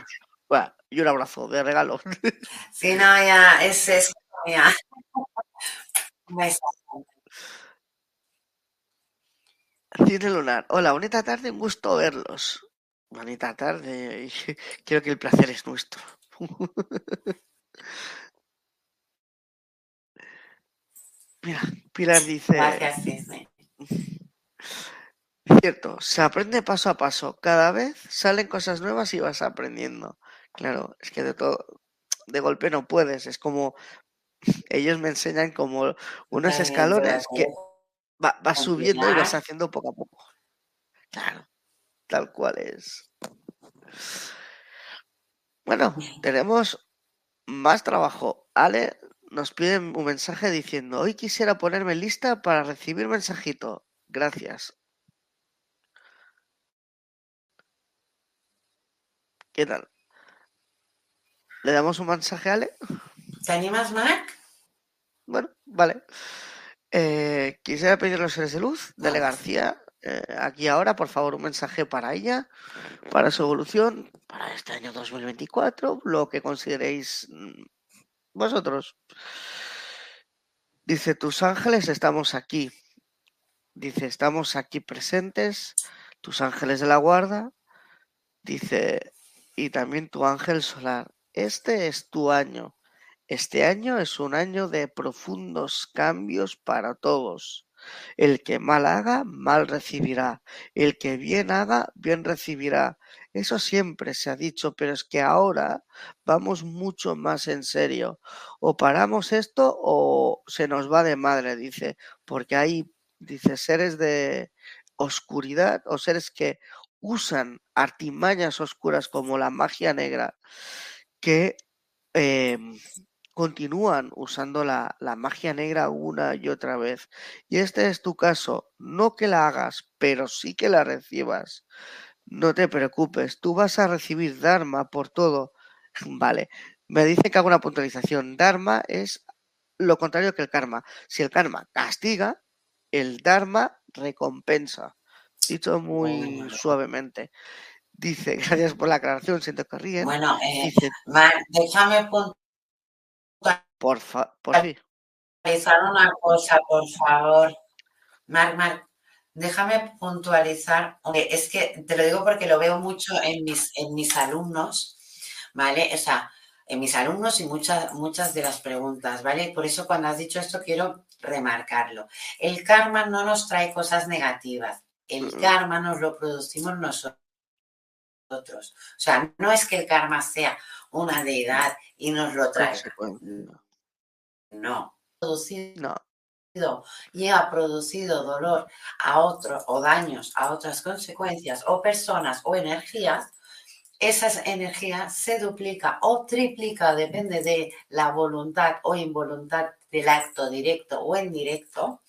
y un abrazo de regalo. Sí, no, ya, es, es Besazo. Cine Lunar. Hola, bonita tarde, un gusto verlos. Bonita tarde. Creo que el placer es nuestro. Mira, Pilar dice. Gracias, Cierto, se aprende paso a paso. Cada vez salen cosas nuevas y vas aprendiendo. Claro, es que de todo, de golpe no puedes. Es como ellos me enseñan como unos escalones que va, subiendo y vas haciendo poco a poco. Claro, tal cual es. Bueno, tenemos más trabajo. Ale nos pide un mensaje diciendo, hoy quisiera ponerme lista para recibir mensajito. Gracias. ¿Qué tal? ¿Le damos un mensaje a Ale? ¿Te animas, Mark? Bueno, vale. Eh, quisiera pedir los seres de luz, Dele García, eh, aquí ahora, por favor, un mensaje para ella, para su evolución, para este año 2024, lo que consideréis mm, vosotros. Dice, tus ángeles estamos aquí. Dice, estamos aquí presentes, tus ángeles de la guarda. Dice, y también tu ángel solar. Este es tu año. Este año es un año de profundos cambios para todos. El que mal haga, mal recibirá. El que bien haga, bien recibirá. Eso siempre se ha dicho, pero es que ahora vamos mucho más en serio. O paramos esto o se nos va de madre, dice, porque hay, dice, seres de oscuridad o seres que usan artimañas oscuras como la magia negra que em, continúan usando la, la, magia negra una y otra vez. Y este es tu caso, no que la hagas, pero sí que la recibas. No te preocupes, tú vas a recibir Dharma por todo. Vale, me dice que hago una puntualización. Dharma es lo contrario que el karma. Si el karma castiga, el Dharma recompensa. Dicho muy suavemente. Dice, gracias por la aclaración, siento que ríen. Bueno, eh, Dice, déjame puntualizar. Por, fa por una cosa, por favor. Mar, Mar, déjame puntualizar. Es que te lo digo porque lo veo mucho en mis, en mis alumnos, ¿vale? O sea, en mis alumnos y muchas, muchas de las preguntas, ¿vale? Por eso cuando has dicho esto quiero remarcarlo. El karma no nos trae cosas negativas. El mm. karma nos lo producimos nosotros. O sea, no es que el karma sea una deidad y nos lo trae. No. Producido no. y ha producido dolor a otros o daños a otras consecuencias o personas o energías, esa energía se duplica o triplica, depende de la voluntad o involuntad del acto directo o indirecto.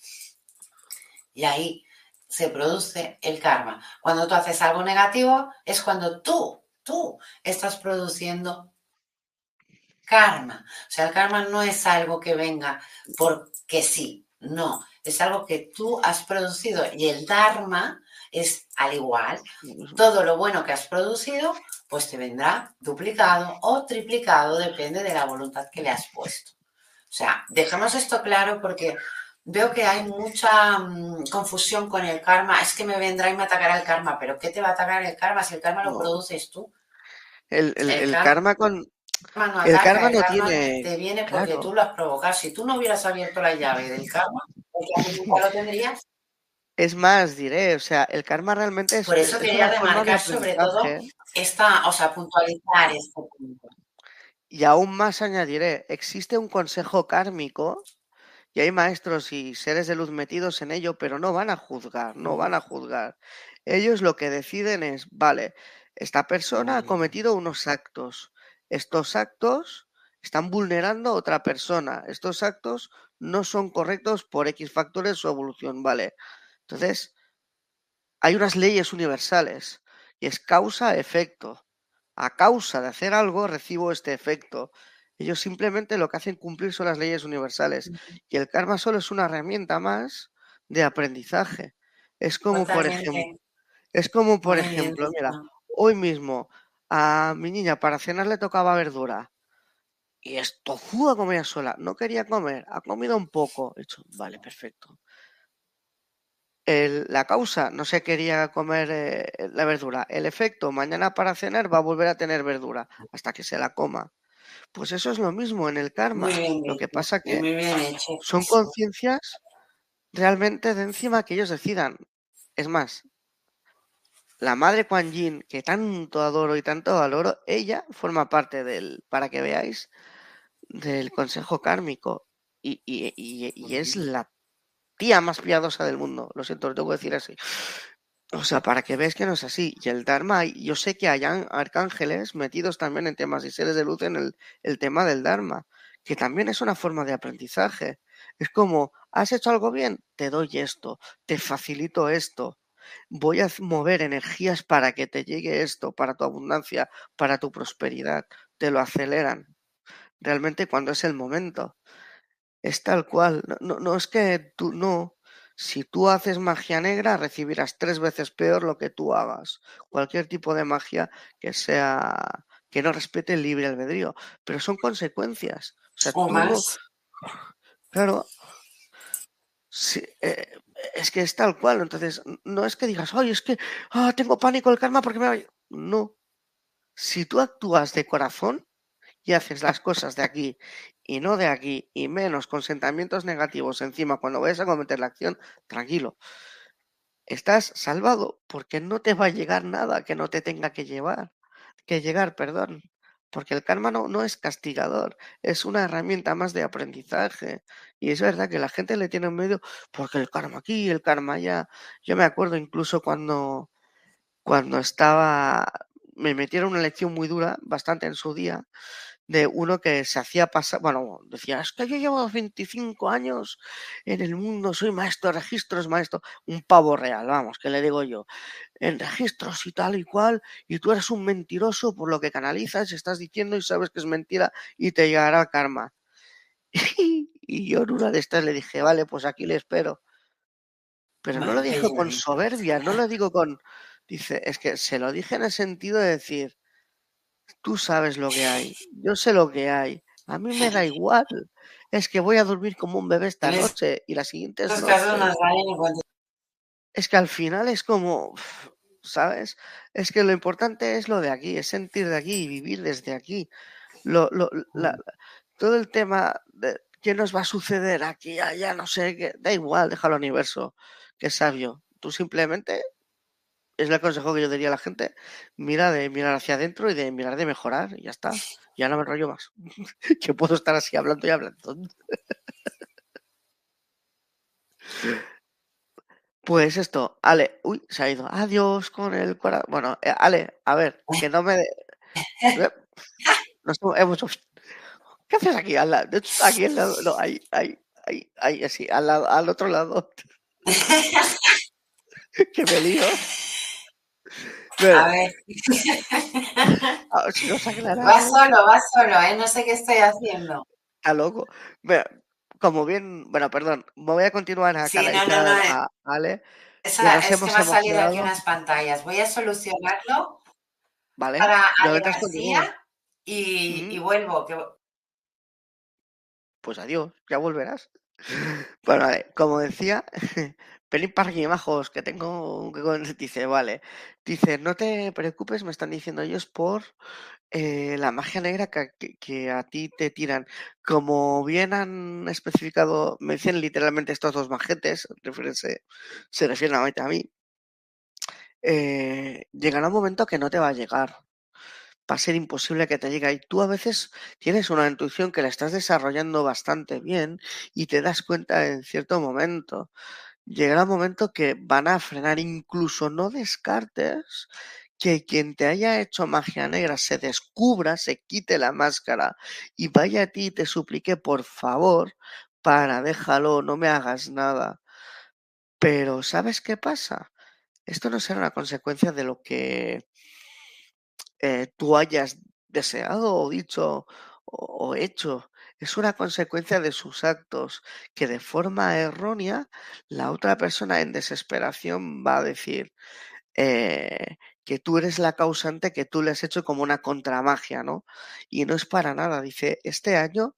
Y ahí se produce el karma. Cuando tú haces algo negativo es cuando tú, tú estás produciendo karma. O sea, el karma no es algo que venga porque sí, no, es algo que tú has producido y el dharma es al igual. Todo lo bueno que has producido, pues te vendrá duplicado o triplicado, depende de la voluntad que le has puesto. O sea, dejemos esto claro porque veo que hay mucha mm, confusión con el karma. Es que me vendrá y me atacará el karma, pero ¿qué te va a atacar el karma si el karma lo produces tú? El, karma, con. el karma no tiene. Te viene porque tú lo has provocado. Si tú no hubieras abierto la llave del karma, nunca lo tendrías. Es más, diré, o sea, el karma realmente es. Por eso quería remarcar sobre todo esta, o sea, puntualizar este punto. Y aún más añadiré, existe un consejo kármico y hay maestros y seres de luz metidos en ello, pero no van a juzgar, no van a juzgar. Ellos lo que deciden es, vale, esta persona ha cometido unos actos. Estos actos están vulnerando a otra persona. Estos actos no son correctos por X factores su evolución, ¿vale? Entonces, hay unas leyes universales y es causa-efecto. A causa de hacer algo recibo este efecto. Ellos simplemente lo que hacen cumplir son las leyes universales. Y el karma solo es una herramienta más de aprendizaje. Es como, por ejemplo, es como, por ejemplo, mira, hoy mismo a mi niña para cenar le tocaba verdura. Y esto a comer sola. No quería comer, ha comido un poco. He dicho, vale, perfecto. la causa, no se quería comer eh, la verdura. El efecto, mañana para cenar va a volver a tener verdura hasta que se la coma. Pues eso es lo mismo en el karma. lo que pasa que son conciencias realmente de encima que ellos decidan. Es más, la madre Kuan Yin, que tanto adoro y tanto valoro, ella forma parte del, para que veáis, del consejo kármico. Y, y, y es la tía más piadosa del mundo. Lo siento, lo tengo que decir así. O sea, para que veas que no es así. Y el Dharma, yo sé que hay arcángeles metidos también en temas y seres de luz en el, el tema del Dharma, que también es una forma de aprendizaje. Es como, ¿has hecho algo bien? Te doy esto, te facilito esto. Voy a mover energías para que te llegue esto, para tu abundancia, para tu prosperidad. Te lo aceleran. Realmente cuando es el momento. Es tal cual. No, no, no es que tú no. Si tú haces magia negra, recibirás tres veces peor lo que tú hagas. Cualquier tipo de magia que sea que no respete el libre albedrío. Pero son consecuencias. O sea, O tú más. Claro. Sí, eh, es que es tal cual. Entonces, no es que digas, ay, es que ah, tengo pánico el karma porque me va a-". No. Si tú actúas de corazón y haces las cosas de aquí y no de aquí, y menos con sentimientos negativos encima cuando vayas a cometer la acción, tranquilo. Estás salvado porque no te va a llegar nada que no te tenga que llevar, que llegar, perdón. Porque el karma no, no es castigador, es una herramienta más de aprendizaje. Y es verdad que la gente le tiene miedo porque el karma aquí, el karma allá. Yo me acuerdo incluso cuando, cuando estaba, me metieron una lección muy dura, bastante en su día, de uno que se hacía pasar, bueno, decía, es que yo llevo 25 años en el mundo, soy maestro de registros, maestro, un pavo real, vamos, que le digo yo, en registros y tal y cual, y tú eres un mentiroso por lo que canalizas, estás diciendo y sabes que es mentira y te llegará karma. Y yo en una de estas le dije, vale, pues aquí le espero. Pero no lo dije con soberbia, no lo digo con, dice, es que se lo dije en el sentido de decir, tú sabes lo que hay, yo sé lo que hay, a mí me da igual, es que voy a dormir como un bebé esta es- noche y vale en cuanto Es que al final es como, ¿sabes? Es que lo importante es lo de aquí, es sentir de aquí y vivir desde aquí. Lo, lo, la- todo el tema de qué nos va a suceder aquí, allá, no sé, qué, da igual, déjalo al universo, que es sabio. Tú simplemente, es el consejo que yo diría a la gente, mira de mirar hacia adentro y de mirar de mejorar, y ya está. Ya no me enrollo más. que puedo estar así hablando y hablando. Pues esto, Ale, uy, se ha ido. Adiós con el corazón. Bueno, eh, Ale, a ver, que no me. Eh, Nos hemos- ¿Qué haces aquí? Al lado, aquí al lado, no, ahí, ahí, ahí, ahí, así, al lado, al otro lado. que me lío. Pero, A ver, a ver si nos aclaramos. va solo, va solo, ¿eh? No sé qué estoy haciendo. Está loco. Mira, como bien, bueno, perdón, me voy a continuar a Sí, no, no, no, eh. a Esa- es que me ha salido aquí unas pantallas. Voy a solucionarlo ¿vale? para. García y, Ujú. y vuelvo. Que... Pues adiós, ya volverás. Bueno, vale, como decía, pelín parguimajos que tengo que dice, vale, dice, no te preocupes, me están diciendo ellos por eh, la magia negra que, que- a ti te tiran. Como bien han especificado, me dicen literalmente estos dos majetes, refiérense- se refieren a mí, eh, llegará un momento que no te va a llegar. Va a ser imposible que te llegue. Y tú a veces tienes una intuición que la estás desarrollando bastante bien y te das cuenta en cierto momento. Llegará un momento que van a frenar, incluso no descartes que quien te haya hecho magia negra se descubra, se quite la máscara y vaya a ti y te suplique por favor, para, déjalo, no me hagas nada. Pero ¿sabes qué pasa? Esto no será una consecuencia de lo que eh, tú hayas deseado o dicho o, o hecho. Es una consecuencia de sus actos que de forma errónea la otra persona en desesperación va a decir eh, que tú eres la causante, que tú le has hecho como una contramagia, ¿no? Y no es para nada. Dice, este año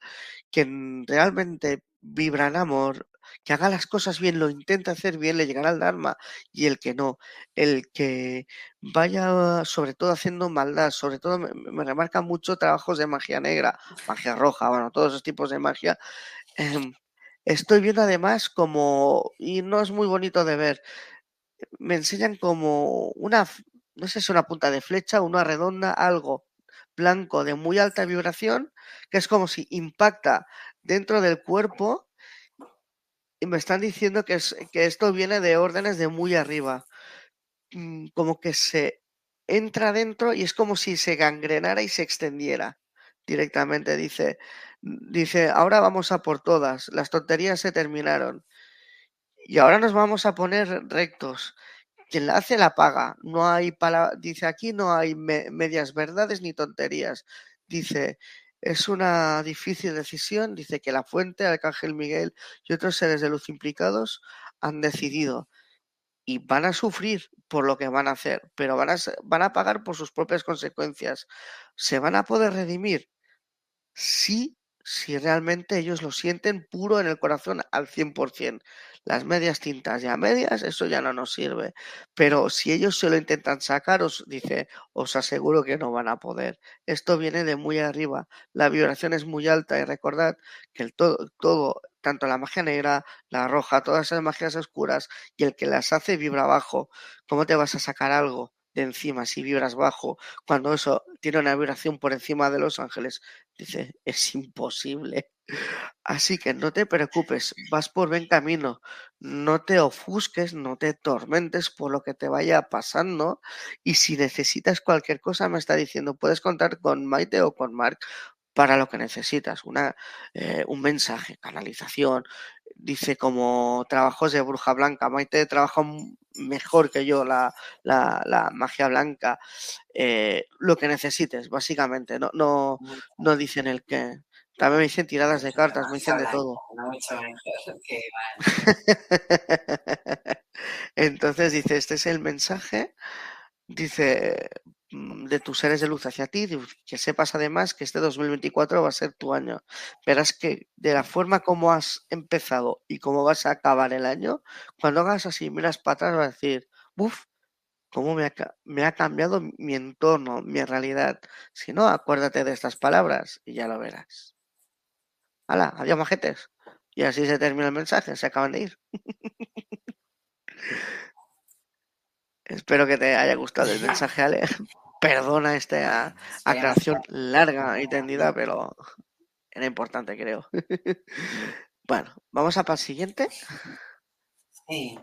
quien realmente vibra en amor, que haga las cosas bien, lo intenta hacer bien, le llegará el Dharma. Y el que no, el que vaya sobre todo haciendo maldad, sobre todo me, me remarca mucho trabajos de magia negra, magia roja, bueno, todos esos tipos de magia. em, estoy viendo además como, y no es muy bonito de ver, me enseñan como una, no sé si una punta de flecha, una redonda, algo blanco de muy alta vibración, que es como si impacta dentro del cuerpo y me están diciendo que, que esto viene de órdenes de muy arriba. Mm, Como que se entra dentro y es como si se gangrenara y se extendiera directamente. Dice, dice, ahora vamos a por todas, las tonterías se terminaron y ahora nos vamos a poner rectos. Quien la hace la paga. No hay pala- dice aquí no hay me- medias verdades ni tonterías. Dice es una difícil decisión. Dice que la fuente, Arcángel Miguel y otros seres de luz implicados han decidido y van a sufrir por lo que van a hacer, pero van a, pagar por sus propias consecuencias. ¿Se van a poder redimir? Sí, si realmente ellos lo sienten puro en el corazón al 100%. Las medias tintas ya medias, eso ya no nos sirve. Pero si ellos se lo intentan sacar, os dice, os aseguro que no van a poder. Esto viene de muy arriba. La vibración es muy alta y recordad que el todo, todo, tanto la magia negra, la roja, todas esas magias oscuras y el que las hace vibra bajo. ¿Cómo te vas a sacar algo? de encima si vibras bajo, cuando eso tiene una vibración por encima de los ángeles, dice, es imposible. Así que no te preocupes, vas por buen camino, no te ofusques, no te tormentes por lo que te vaya pasando y si necesitas cualquier cosa me está diciendo, puedes contar con Maite o con Mark para lo que necesitas, una, eh, un mensaje, canalización, dice como trabajos de bruja blanca, Maite trabaja mejor que yo la, la, la magia blanca, eh, lo que necesites, básicamente, no, no, no dicen el qué. También me dicen tiradas de cartas, me dicen de todo. Entonces dice, este es el mensaje, dice, de tus seres de luz hacia ti, que sepas además que este 2024 va a ser tu año. Verás que de la forma como has empezado y cómo vas a acabar el año, cuando hagas así, miras para atrás, vas a decir, uff, cómo me ha, me ha cambiado mi entorno, mi realidad. Si no, acuérdate de estas palabras y ya lo verás. Hala, adiós majetes. Y así se termina el mensaje, se acaban de ir. Espero que te haya gustado el mensaje, Ale. Perdona esta aclaración larga y tendida, pero era importante, creo. bueno, vamos a para el siguiente. Sí.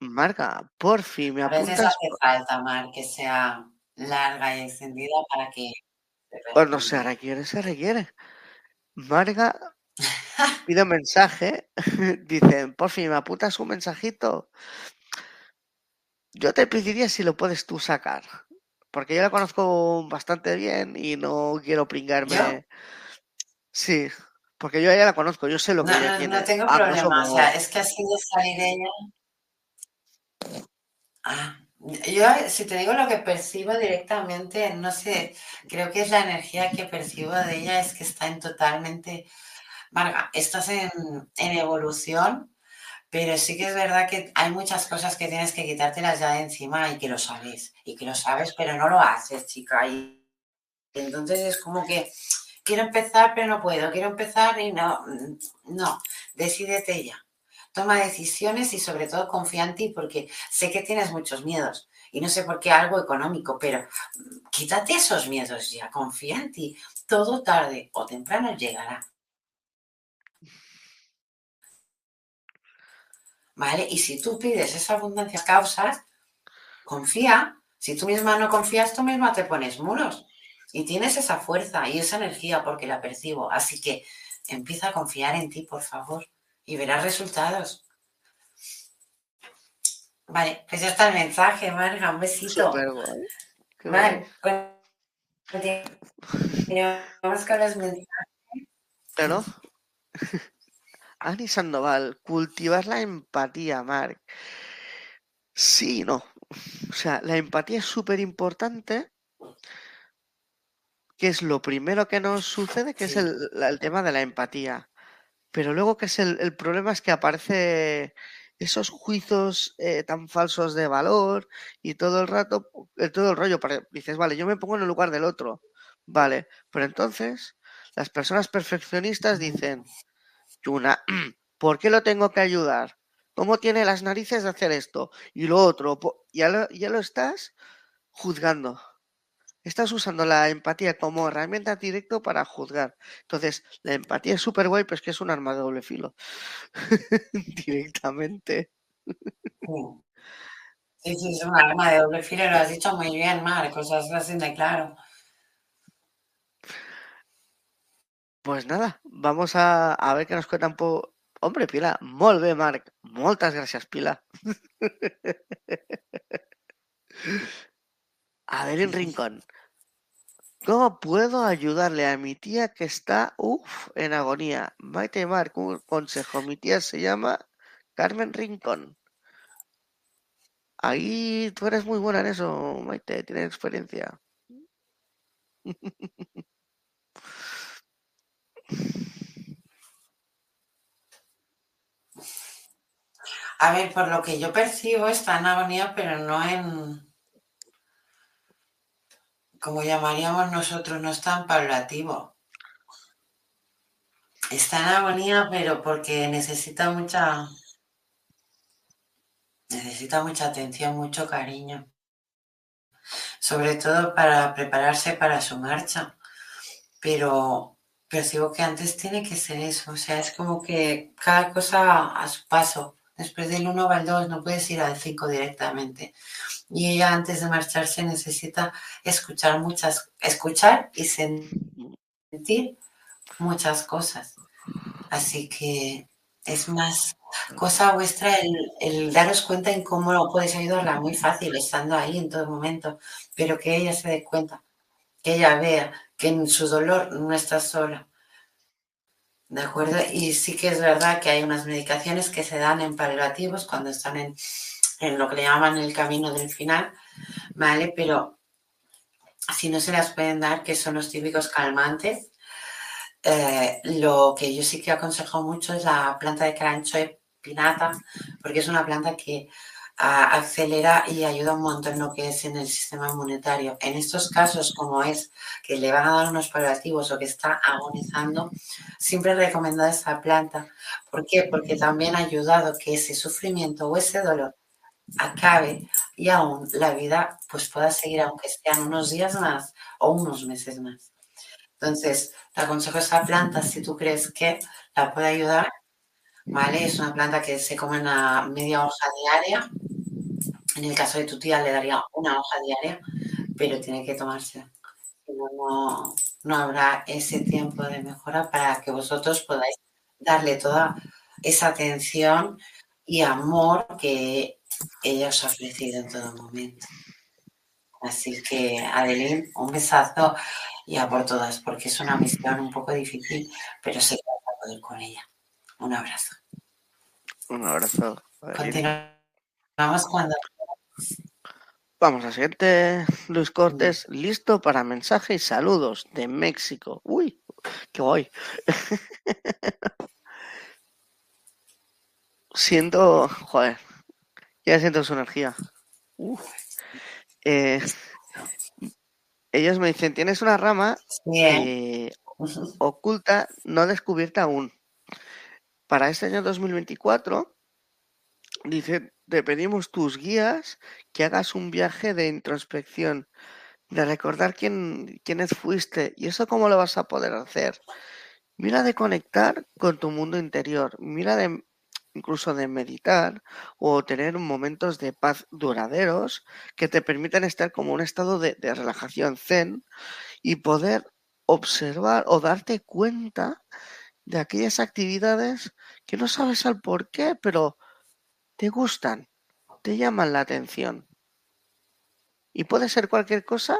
Marca, por fin me A apuntas. veces hace falta, Mar, que sea larga y extendida para que... Pues no se requiere, se requiere. Marga pide un mensaje. Dicen, por fin me apuntas un mensajito. Yo te pediría si lo puedes tú sacar. Porque yo la conozco bastante bien y no quiero pringarme. ¿Yo? Sí, porque yo a ella la conozco, yo sé lo que No, ella no, tiene. no tengo Ah, no problema. O sea, es que así de salir ella. Ah, yo, si te digo lo que percibo directamente, no sé, creo que es la energía que percibo de ella, es que está en totalmente. Marga, estás en, en evolución, pero sí que es verdad que hay muchas cosas que tienes que quitártelas ya de encima y que lo sabes, y que lo sabes, pero no lo haces, chica. Y entonces es como que quiero empezar, pero no puedo, quiero empezar y no, no, decídete ya. Toma decisiones y sobre todo confía en ti porque sé que tienes muchos miedos y no sé por qué algo económico, pero mm, quítate esos miedos ya, confía en ti. Todo tarde o temprano llegará. ¿Vale? Y si tú pides esa abundancia a causas, confía. Si tú misma no confías, tú misma te pones muros. Y tienes esa fuerza y esa energía porque la percibo. Así que empieza a confiar en ti, por favor, y verás resultados. Vale, pues ya está el mensaje, Marga. Un besito. Súper guay. Vale, guay. continuamos con los mensajes. Claro. Ani Sandoval, cultivar la empatía, Marc. Sí y no. O sea, la empatía es súper importante. Que es lo primero que nos sucede, que es el, tema de la empatía. Pero luego que es el, el problema es que aparece esos juicios eh, tan falsos de valor y todo el rato, eh, todo el rollo. Dices, vale, yo me pongo en el lugar del otro. Vale, pero entonces las personas perfeccionistas dicen, Yuna, ¿por qué lo tengo que ayudar? ¿Cómo tiene las narices de hacer esto? Y lo otro, ya lo, estás juzgando. Estás usando la empatía como herramienta directo para juzgar. Entonces, la empatía es súper guay, pero es que es un arma de doble filo. Directamente. Sí, sí, es un arma de doble filo, lo has dicho muy bien, Marcos, claro. Pues nada, vamos a, a ver qué nos cuentan por. Hombre, Pila, molt bé, Marc. Moltes gràcies, Pila. Adelín Rincón. ¿Cómo puedo ayudarle a mi tía que está, uff, en agonía? Maite Mar, un consejo. Mi tía se llama Carmen Rincón. Ahí tú eres muy buena en eso, Maite, tienes experiencia. A ver, por lo que yo percibo, está en agonía, pero no en, como llamaríamos nosotros, no es tan paulativo. Está en agonía, pero porque necesita mucha, necesita mucha atención, mucho cariño. Sobre todo para prepararse para su marcha. Pero percibo que antes tiene que ser eso. O sea, es como que cada cosa a su paso. Después del 1 va el 2, no puedes ir al 5 directamente. Y ella antes de marcharse necesita escuchar muchas, escuchar y sentir muchas cosas. Así que es más cosa vuestra el, daros cuenta en cómo lo podéis ayudarla, muy fácil, estando ahí en todo momento, pero que ella se dé cuenta, que ella vea que en su dolor no está sola. ¿De acuerdo? Y sí que es verdad que hay unas medicaciones que se dan en paliativos cuando están en, en lo que le llaman el camino del final, ¿vale? Pero si no se las pueden dar, que son los típicos calmantes, eh, lo que yo sí que aconsejo mucho es la planta de carancho pinata, porque es una planta que ah, acelera y ayuda un montón lo que es en el sistema inmunitario. En estos casos, como es que le van a dar unos paliativos o que está agonizando, siempre recomiendo esa planta. ¿Por qué? Porque también ha ayudado que ese sufrimiento o ese dolor acabe y aún la vida pues pueda seguir aunque sean unos días más o unos meses más. Entonces, te aconsejo esa planta si tú crees que la puede ayudar, ¿vale? Es una planta que se come una media hoja diaria. En el caso de tu tía le daría una hoja diaria, pero tiene que tomarse. No, no habrá ese tiempo de mejora para que vosotros podáis darle toda esa atención y amor que ella os ha ofrecido en todo momento. Así que, Adeline, un besazo y a por todas, porque es una misión un poco difícil, pero sé que vas a poder con ella. Un abrazo. Un abrazo. Continuamos cuando. Vamos a siguiente, Luis Cortés, listo para mensaje y saludos de México. Uy, qué guay. siento, joder, ya siento su energía. Uf. Eh, ellos me dicen, tienes una rama eh, oculta, no descubierta aún. Para este año 2024, dice, te pedimos tus guías que hagas un viaje de introspección, de recordar quién, quiénes fuiste y eso cómo lo vas a poder hacer. Mira de conectar con tu mundo interior, mira de incluso de meditar o tener momentos de paz duraderos que te permitan estar como un estado de, relajación zen y poder observar o darte cuenta de aquellas actividades que no sabes al por qué, pero te gustan, te llaman la atención. Y puede ser cualquier cosa,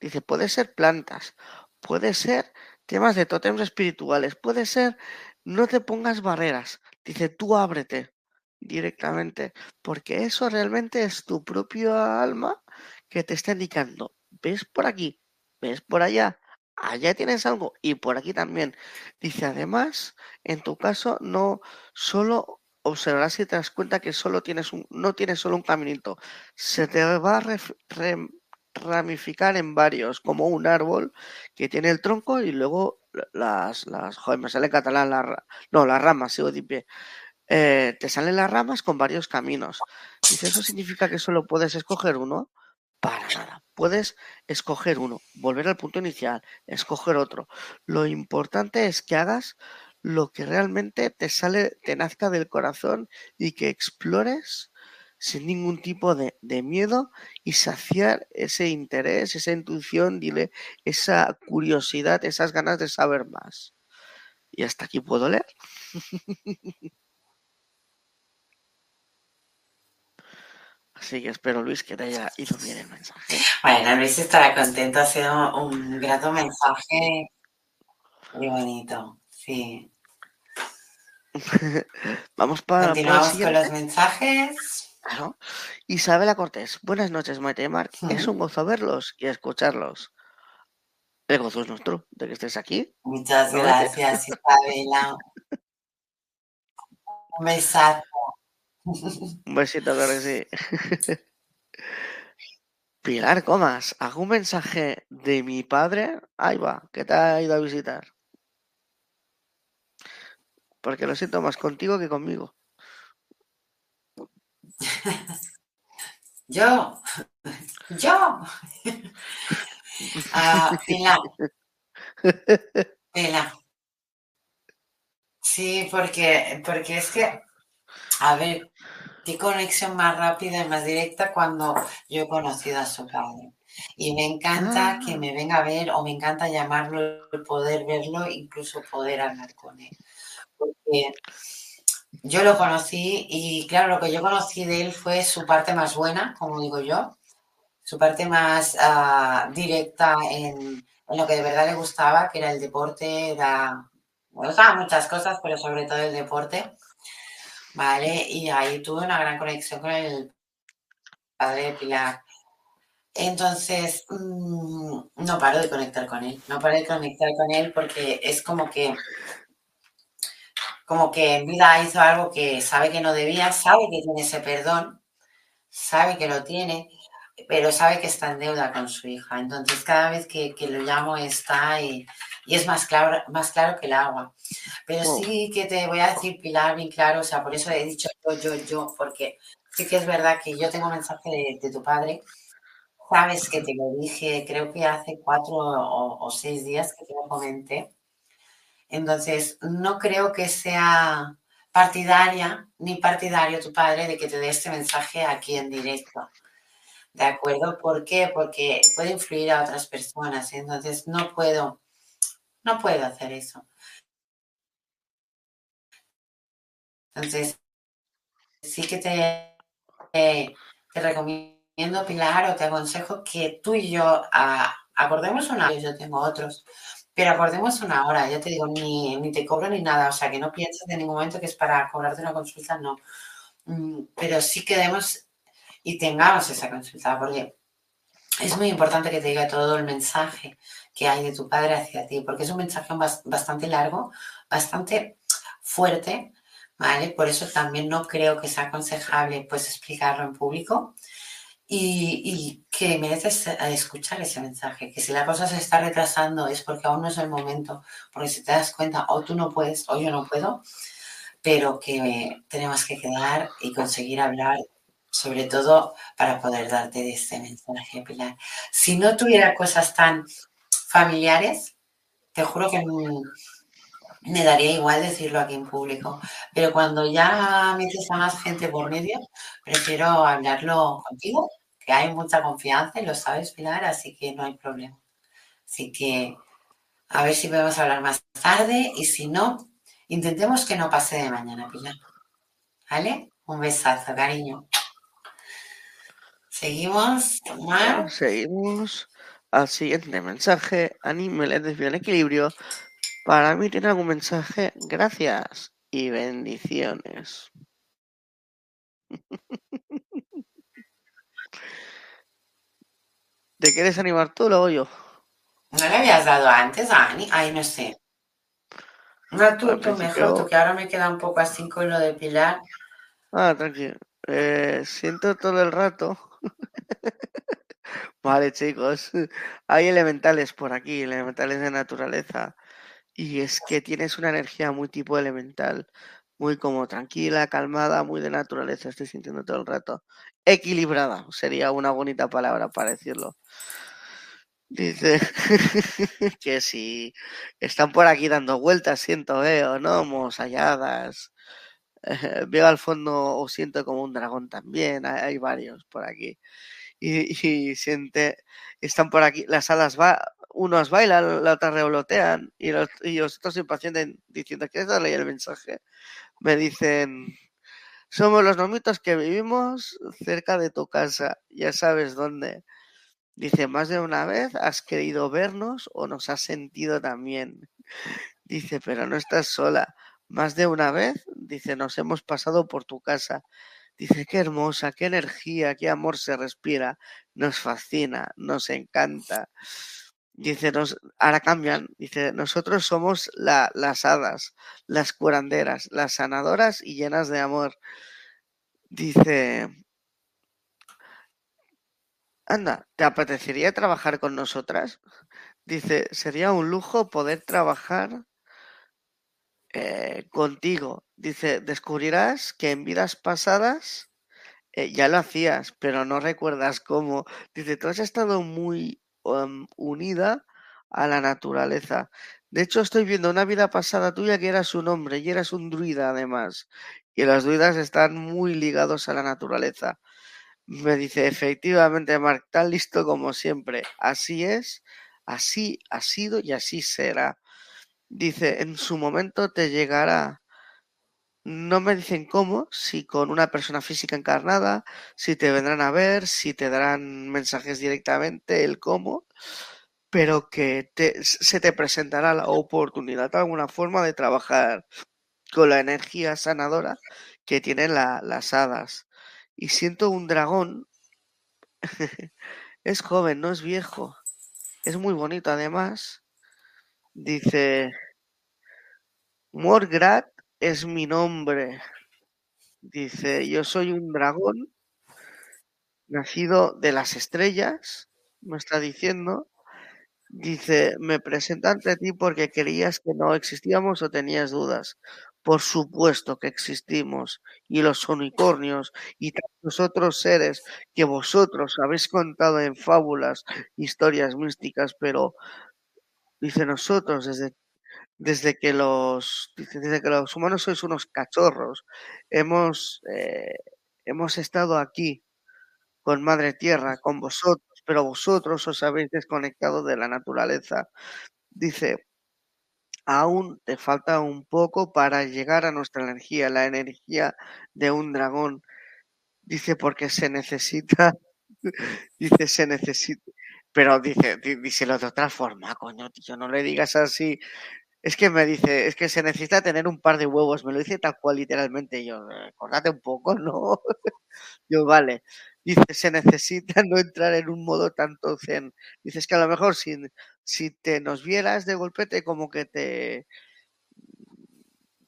dice, puede ser plantas, puede ser temas de tótems espirituales, puede ser no te pongas barreras, Dice, tú ábrete directamente, porque eso realmente es tu propio alma que te está indicando, ves por aquí, ves por allá, allá tienes algo y por aquí también. Dice, además, en tu caso, no solo observarás y te das cuenta que solo tienes un, no tienes solo un caminito, se te va a ramificar en varios, como un árbol que tiene el tronco y luego las, las joder, me sale catalán, no, las ramas, sigo de pie. Eh, te salen las ramas con varios caminos. Dice, ¿eso significa que solo puedes escoger uno? Para nada. Puedes escoger uno, volver al punto inicial, escoger otro. Lo importante es que hagas lo que realmente te sale, te nazca del corazón y que explores sin ningún tipo de, miedo y saciar ese interés, esa intuición, dile, esa curiosidad, esas ganas de saber más. Y hasta aquí puedo leer. Así que espero, Luis, que te haya ido bien el mensaje. Bueno, Luis estará contento. Ha sido un grato mensaje. Muy bonito, sí. Vamos para. Continuamos con los mensajes. Claro. Isabela Cortés, buenas noches, Maite Mar. Es un gozo verlos y escucharlos. El gozo es nuestro de que estés aquí. Muchas gracias, Isabela. un besazo. Un besito, claro que sí. Pilar Comas, ¿algún mensaje de mi padre? Ahí va, que te ha ido a visitar. Porque lo siento más contigo que conmigo. Yo, yo. Ah, Pilar. Pilar. Sí, porque, porque es que, a ver, qué conexión más rápida y más directa cuando yo he conocido a su padre. Y me encanta que Ah. me venga a ver o me encanta llamarlo, poder verlo, incluso poder hablar con él. Porque yo lo conocí y claro, lo que yo conocí de él fue su parte más buena, como digo yo, su parte más ah, directa en, en lo que de verdad le gustaba, que era el deporte, era, me gustaban muchas cosas, pero sobre todo el deporte, ¿vale? Y ahí tuve una gran conexión con el padre de Pilar. Entonces, mm, no paro de conectar con él, no paro de conectar con él porque es como que como que en vida hizo algo que sabe que no debía, sabe que tiene ese perdón, sabe que lo tiene, pero sabe que está en deuda con su hija. Entonces, cada vez que, que lo llamo está y, y es más claro, más claro que el agua. Pero Wow. sí que te voy a decir, Pilar, bien claro, o sea, por eso he dicho yo, yo, yo, porque sí que es verdad que yo tengo mensaje de, de tu padre. Sabes que te lo dije, creo que hace cuatro o, o seis días que te lo comenté. Entonces, no creo que sea partidaria ni partidario tu padre de que te dé este mensaje aquí en directo. ¿De acuerdo? ¿Por qué? Porque puede influir a otras personas. Entonces, no puedo, no puedo hacer eso. Entonces, sí que te, te, recomiendo, Pilar, o te aconsejo que tú y yo ah, acordemos una yo tengo otros, pero acordemos una hora, ya te digo, ni, ni te cobro ni nada, o sea, que no pienses en ningún momento que es para cobrarte una consulta, no. Mm, Pero sí quedemos y tengamos esa consulta, porque es muy importante que te diga todo el mensaje que hay de tu padre hacia ti, porque es un mensaje bas- bastante largo, bastante fuerte, ¿vale? Por eso también no creo que sea aconsejable pues explicarlo en público y, y que mereces eh, escuchar ese mensaje, que si la cosa se está retrasando es porque aún no es el momento, porque si te das cuenta o tú no puedes o yo no puedo, pero que tenemos que quedar y conseguir hablar, sobre todo para poder darte este mensaje, Pilar. Si no tuviera cosas tan familiares, te juro que me daría igual decirlo aquí en público, pero cuando ya metes a más gente por medio, prefiero hablarlo contigo, que hay mucha confianza y lo sabes, Pilar, así que no hay problema. Así que a ver si podemos hablar más tarde y si no, intentemos que no pase de mañana, Pilar. ¿Vale? Un besazo, cariño. Seguimos. Seguimos al siguiente mensaje. Ani Meléndez Bien Equilibrio. Para mí tiene algún mensaje. Gracias y bendiciones. ¿Te quieres animar tú o lo hago yo? ¿No le habías dado antes a Ani? Ay, no sé. No, tú, tú mejor, principio- tú que ahora me queda un poco así con lo de Pilar. Ah, tranquilo. Eh, siento todo el rato. Vale, chicos. Hay elementales por aquí, elementales de naturaleza. Y es que tienes una energía muy tipo elemental. Muy como tranquila, calmada, muy de naturaleza. Estoy sintiendo todo el rato. Equilibrada sería una bonita palabra para decirlo. Dice que si están por aquí dando vueltas, siento, veo, ¿no? Mosalladas. Eh, veo al fondo o siento como un dragón también. Hay varios por aquí. Y, siente, están por aquí, las alas va, unos bailan, la otra revolotean y los, otros impacientes diciendo que darle el mensaje. Me dicen, Somos los nomitos que vivimos cerca de tu casa, ya sabes dónde. Dice, más de una vez has querido vernos o nos has sentido también. Dice, pero no estás sola. Más de una vez, dice, nos hemos pasado por tu casa. Dice, qué hermosa, qué energía, qué amor se respira. Nos fascina, nos encanta. Dice, nos, ahora cambian. Dice, nosotros somos la, las hadas, las curanderas, las sanadoras y llenas de amor. Dice, anda, ¿te apetecería trabajar con nosotras? Dice, sería un lujo poder trabajar eh, contigo. Dice, descubrirás que en vidas pasadas eh, ya lo hacías, pero no recuerdas cómo. Dice, tú has estado muy um, unida a la naturaleza. De hecho, estoy viendo una vida pasada tuya que eras un hombre y eras un druida además. Y los druidas están muy ligados a la naturaleza. Me dice, efectivamente, Mark, tan listo como siempre. Así es, así ha sido y así será. Dice, en su momento te llegará. No me dicen cómo, si con una persona física encarnada, si te vendrán a ver, si te darán mensajes directamente, el cómo, pero que se te presentará la oportunidad, alguna forma de trabajar con la energía sanadora que tienen la, las hadas. Y siento un dragón, es joven, no es viejo, es muy bonito además. Dice, Morgrat es mi nombre. Dice, yo soy un dragón nacido de las estrellas, me está diciendo. Dice, me presento ante ti porque creías que no existíamos o tenías dudas. Por supuesto que existimos, y los unicornios y tantos otros seres que vosotros habéis contado en fábulas, historias místicas, pero dice nosotros desde desde que los desde que los humanos sois unos cachorros hemos eh, hemos estado aquí con Madre Tierra, con vosotros, pero vosotros os habéis desconectado de la naturaleza. Dice, aún te falta un poco para llegar a nuestra energía, la energía de un dragón. Dice, porque se necesita, dice, se necesita, pero dice, díselo de otra forma, coño, tío, no le digas así. Es que me dice, es que se necesita tener un par de huevos, me lo dice tal cual literalmente. Yo, acordate un poco, ¿no? Yo, vale. Dice, se necesita no entrar en un modo tanto zen. Dices que a lo mejor si, si te nos vieras de golpete como que te,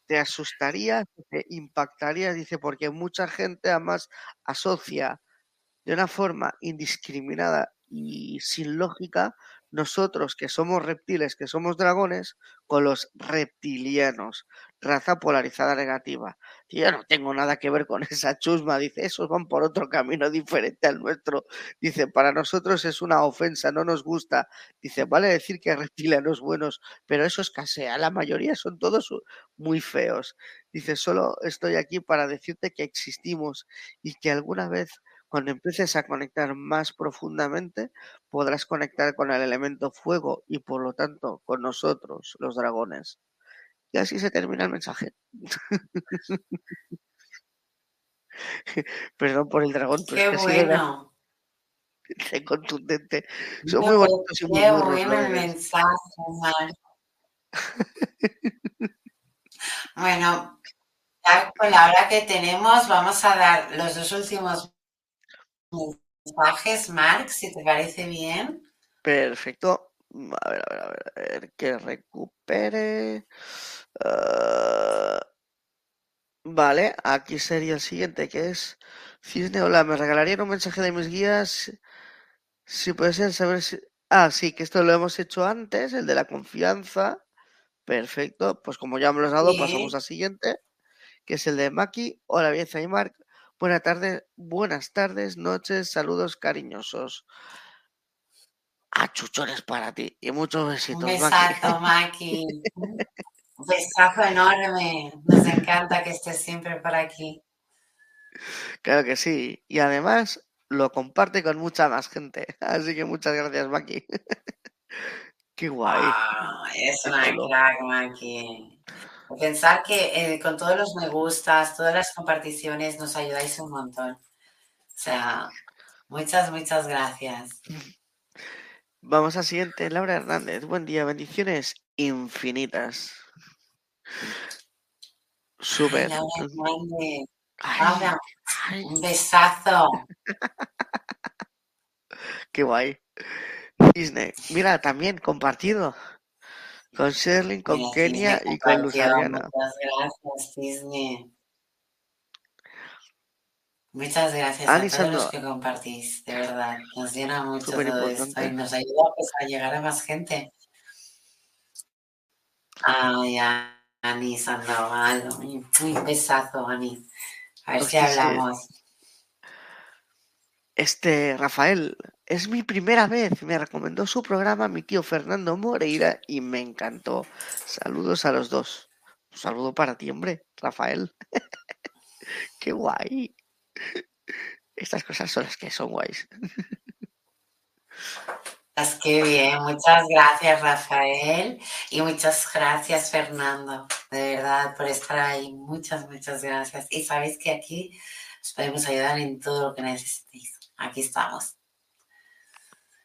te asustaría, te impactaría, dice, porque mucha gente además asocia de una forma indiscriminada y sin lógica nosotros que somos reptiles, que somos dragones, con los reptilianos, raza polarizada negativa. yo no tengo nada que ver con esa chusma, dice, esos van por otro camino diferente al nuestro. Dice, para nosotros es una ofensa, no nos gusta. Dice, vale decir que reptilianos buenos, pero eso escasea, la mayoría son todos muy feos. Dice, solo estoy aquí para decirte que existimos y que alguna vez cuando empieces a conectar más profundamente, podrás conectar con el elemento fuego y por lo tanto con nosotros, los dragones. Y así se termina el mensaje. Perdón por el dragón, pero Qué es que bueno. Qué contundente. Son muy bonitos y muy Qué bueno el mensaje, Bueno, con la hora que tenemos, vamos a dar los dos últimos mensajes, Mark, si te parece bien. Perfecto. A ver, a ver, a ver, a ver que recupere. Uh, vale, aquí sería el siguiente, que es Cisne, hola, me regalarían un mensaje de mis guías. Si puede ser saber si. Ah, sí, que esto lo hemos hecho antes, el de la confianza. Perfecto, pues como ya me lo has dado, pasamos al siguiente, que es el de Maki. Hola, bien, y Mark. Buenas tardes, buenas tardes, noches, saludos cariñosos. Achuchones para ti y muchos besitos. Un besazo, Maki. Un besazo enorme. Nos encanta que estés siempre por aquí. Claro que sí. Y además lo comparte con mucha más gente. Así que muchas gracias, Maki. Qué guay. es una crack, Maki. Pensar que eh, con todos los me gustas, todas las comparticiones, nos ayudáis un montón. O sea, muchas, muchas gracias. Vamos al siguiente, Laura Hernández. Buen día, bendiciones infinitas. Súper. Laura un besazo. Qué guay. Disney. Mira, también compartido. Con Sherlyn, con Kenia y con Luz Muchas gracias, Disney. Muchas gracias a todos los que compartís, de verdad. Nos llena mucho todo esto y nos ayuda pues, a llegar a más gente. Ay, Ani Sandoval, un besazo, Ani. A ver si hablamos. Este, Rafael, es mi primera vez. Me recomendó su programa mi tío Fernando Moreira y me encantó. Saludos a los dos. Un saludo para ti, hombre, Rafael. Qué guay. Estas cosas son las que son guays. Es que bien, muchas gracias Rafael y muchas gracias Fernando, de verdad, por estar ahí. Muchas, muchas gracias. Y sabéis que aquí os podemos ayudar en todo lo que necesitéis. Aquí estamos.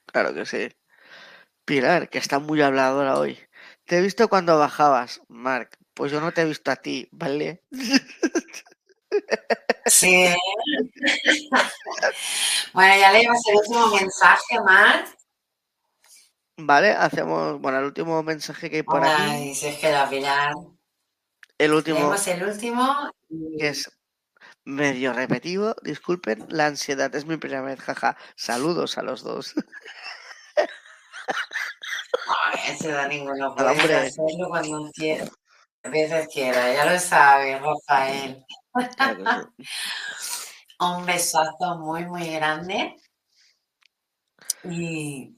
Claro que sí. Pilar, que está muy habladora hoy. Te he visto cuando bajabas, Mark. Pues yo no te he visto a ti, ¿vale? Sí. bueno, ya leemos el último mensaje, Mark. Vale, hacemos, bueno, el último mensaje que hay por aquí. Ay, si es que la Pilar. El último. Leemos el último. Que es medio repetido, disculpen, la ansiedad es mi primera vez, jaja. Saludos a los dos. Ay, ansiedad ninguno, puedes hacerlo cuando veces quiera, ya lo sabes, Rafael. Un besazo muy, muy grande. Y,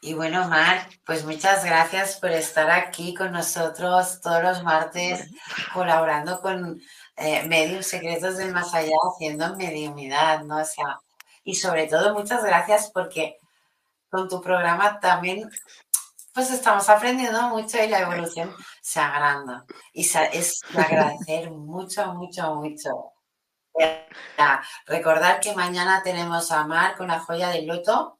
y bueno, Mar, pues muchas gracias por estar aquí con nosotros todos los martes, colaborando con eh, medios secretos del más allá, haciendo mediumidad, ¿no? O sea, y sobre todo muchas gracias porque con tu programa también pues estamos aprendiendo mucho y la evolución se agranda. Y es agradecer mucho, mucho, mucho. Recordar que mañana tenemos a Mar con la joya del loto.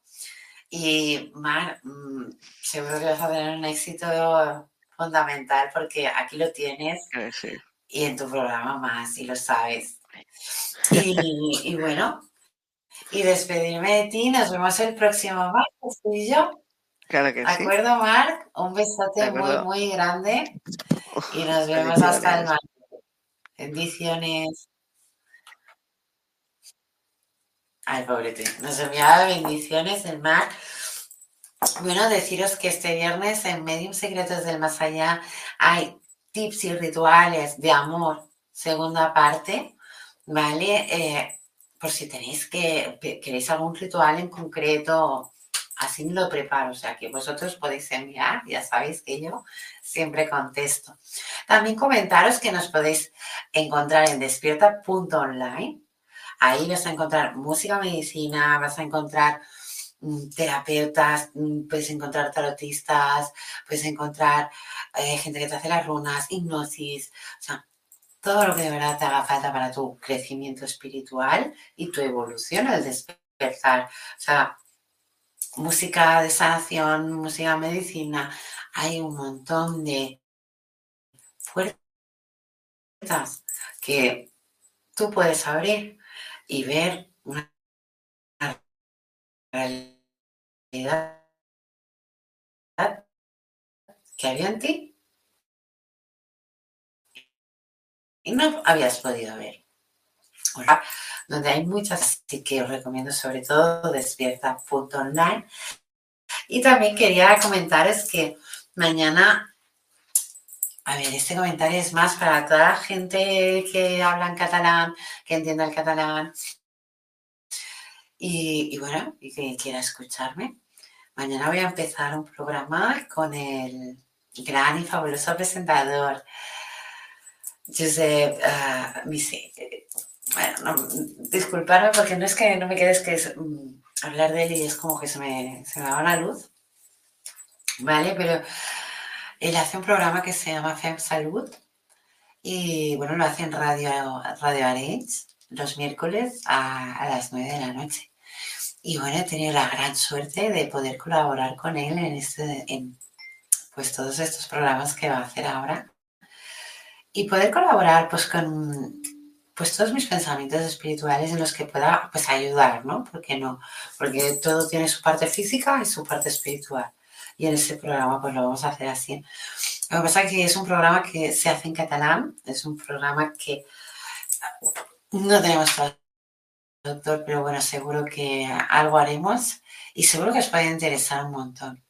Y Mar, mm, seguro que vas a tener un éxito fundamental porque aquí lo tienes. Sí y en tu programa más, y lo sabes. Y, bueno, y despedirme de ti, nos vemos el próximo martes, tú y yo. Claro que ¿De acuerdo, Marc? Un besote muy, muy grande y nos vemos hasta el martes. Bendiciones. Ay, pobre Nos enviaba bendiciones el mar. Bueno, deciros que este viernes en Medium Secretos del Más Allá hay tips y rituales de amor, segunda parte, ¿vale? Eh, por si tenéis que, queréis algún ritual en concreto, así me lo preparo, o sea que vosotros podéis enviar, ya sabéis que yo siempre contesto. También comentaros que nos podéis encontrar en despierta.online. Ahí vas a encontrar música, medicina, vas a encontrar terapeutas, mm, puedes encontrar tarotistas, puedes encontrar eh, gente que te hace las runas, hipnosis, o sea, todo lo que de verdad te haga falta para tu crecimiento espiritual y tu evolución al despertar. O sea, música de sanación, música medicina, hay un montón de puertas que tú puedes abrir y ver una realidad que había en ti y no habías podido ver. donde hay muchas, así que os recomiendo sobre todo despierta.online. Y también quería comentaros que mañana, a ver, este comentario es más para toda la gente que habla en catalán, que entienda el catalán. Y, y bueno, y que quiera escucharme. Mañana voy a empezar un programa con el gran y fabuloso presentador, Josep uh, Bueno, disculparme porque no es que no me quedes que mm, hablar de él y es como que se me, se me va la luz, ¿vale? Pero él hace un programa que se llama FEM Salud Y bueno, lo hace en Radio, Radio los miércoles a, las 9 de la noche. Y bueno, he tenido la gran suerte de poder colaborar con él en, este, en pues todos estos programas que va a hacer ahora. Y poder colaborar pues con pues todos mis pensamientos espirituales en los que pueda pues ayudar, ¿no? Porque no, porque todo tiene su parte física y su parte espiritual. Y en este programa pues lo vamos a hacer así. Lo que pasa es que es un programa que se hace en catalán, es un programa que no tenemos doctor, pero bueno, seguro que algo haremos y seguro que os puede interesar un montón.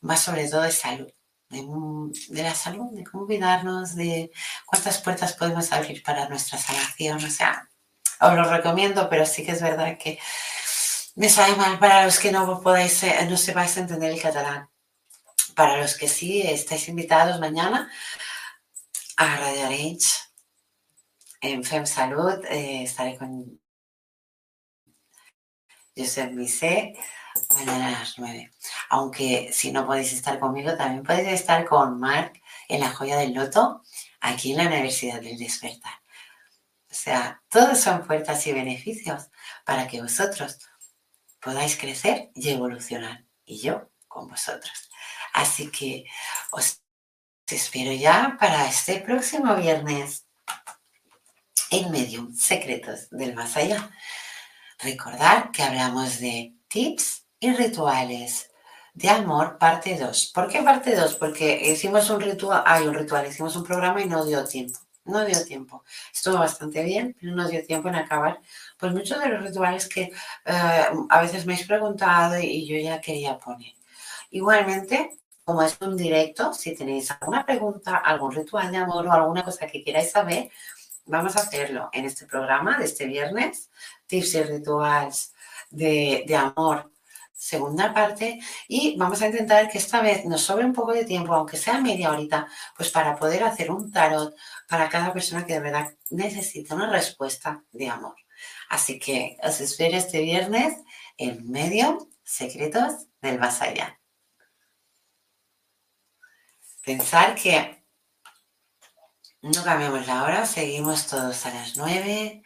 Más sobre todo de salud, de, la salud, de cómo cuidarnos, de cuántas puertas podemos abrir para nuestra sanación. O sea, os lo recomiendo, pero sí que es verdad que me sale mal para los que no podáis, eh, no sepáis entender el catalán. Para los que sí, estáis invitados mañana a Radio Arenys en FEM Salud eh, estaré con Josep Misé mañana a las 9. Aunque si no podéis estar conmigo, también podéis estar con Marc en la joya del loto, aquí en la Universidad del Despertar. O sea, todos son puertas y beneficios para que vosotros podáis crecer y evolucionar. Y yo con vosotros. Así que os espero ya para este próximo viernes en Medium Secretos del Más Allá. Recordar que hablamos de tips y rituales de amor, parte 2. ¿Por qué parte 2? Porque hicimos un ritual, hay un ritual, hicimos un programa y no dio tiempo. No dio tiempo. Estuvo bastante bien, pero no dio tiempo en acabar. Pues muchos de los rituales que eh, a veces me habéis preguntado y yo ya quería poner. Igualmente, como es un directo, si tenéis alguna pregunta, algún ritual de amor o alguna cosa que queráis saber, vamos a hacerlo en este programa de este viernes, tips y rituales de, amor, segunda parte, y vamos a intentar que esta vez nos sobre un poco de tiempo, aunque sea media horita, pues para poder hacer un tarot para cada persona que de verdad necesita una respuesta de amor. Así que os espero este viernes en medio secretos del más allá. Pensar que no cambiamos la hora, seguimos todos a las 9.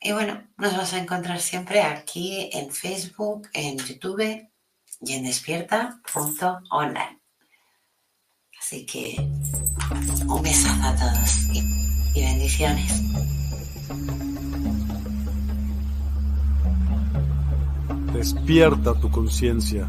Y bueno, nos vas a encontrar siempre aquí en Facebook, en YouTube y en despierta.online. Así que un besazo a todos y bendiciones. Despierta tu conciencia.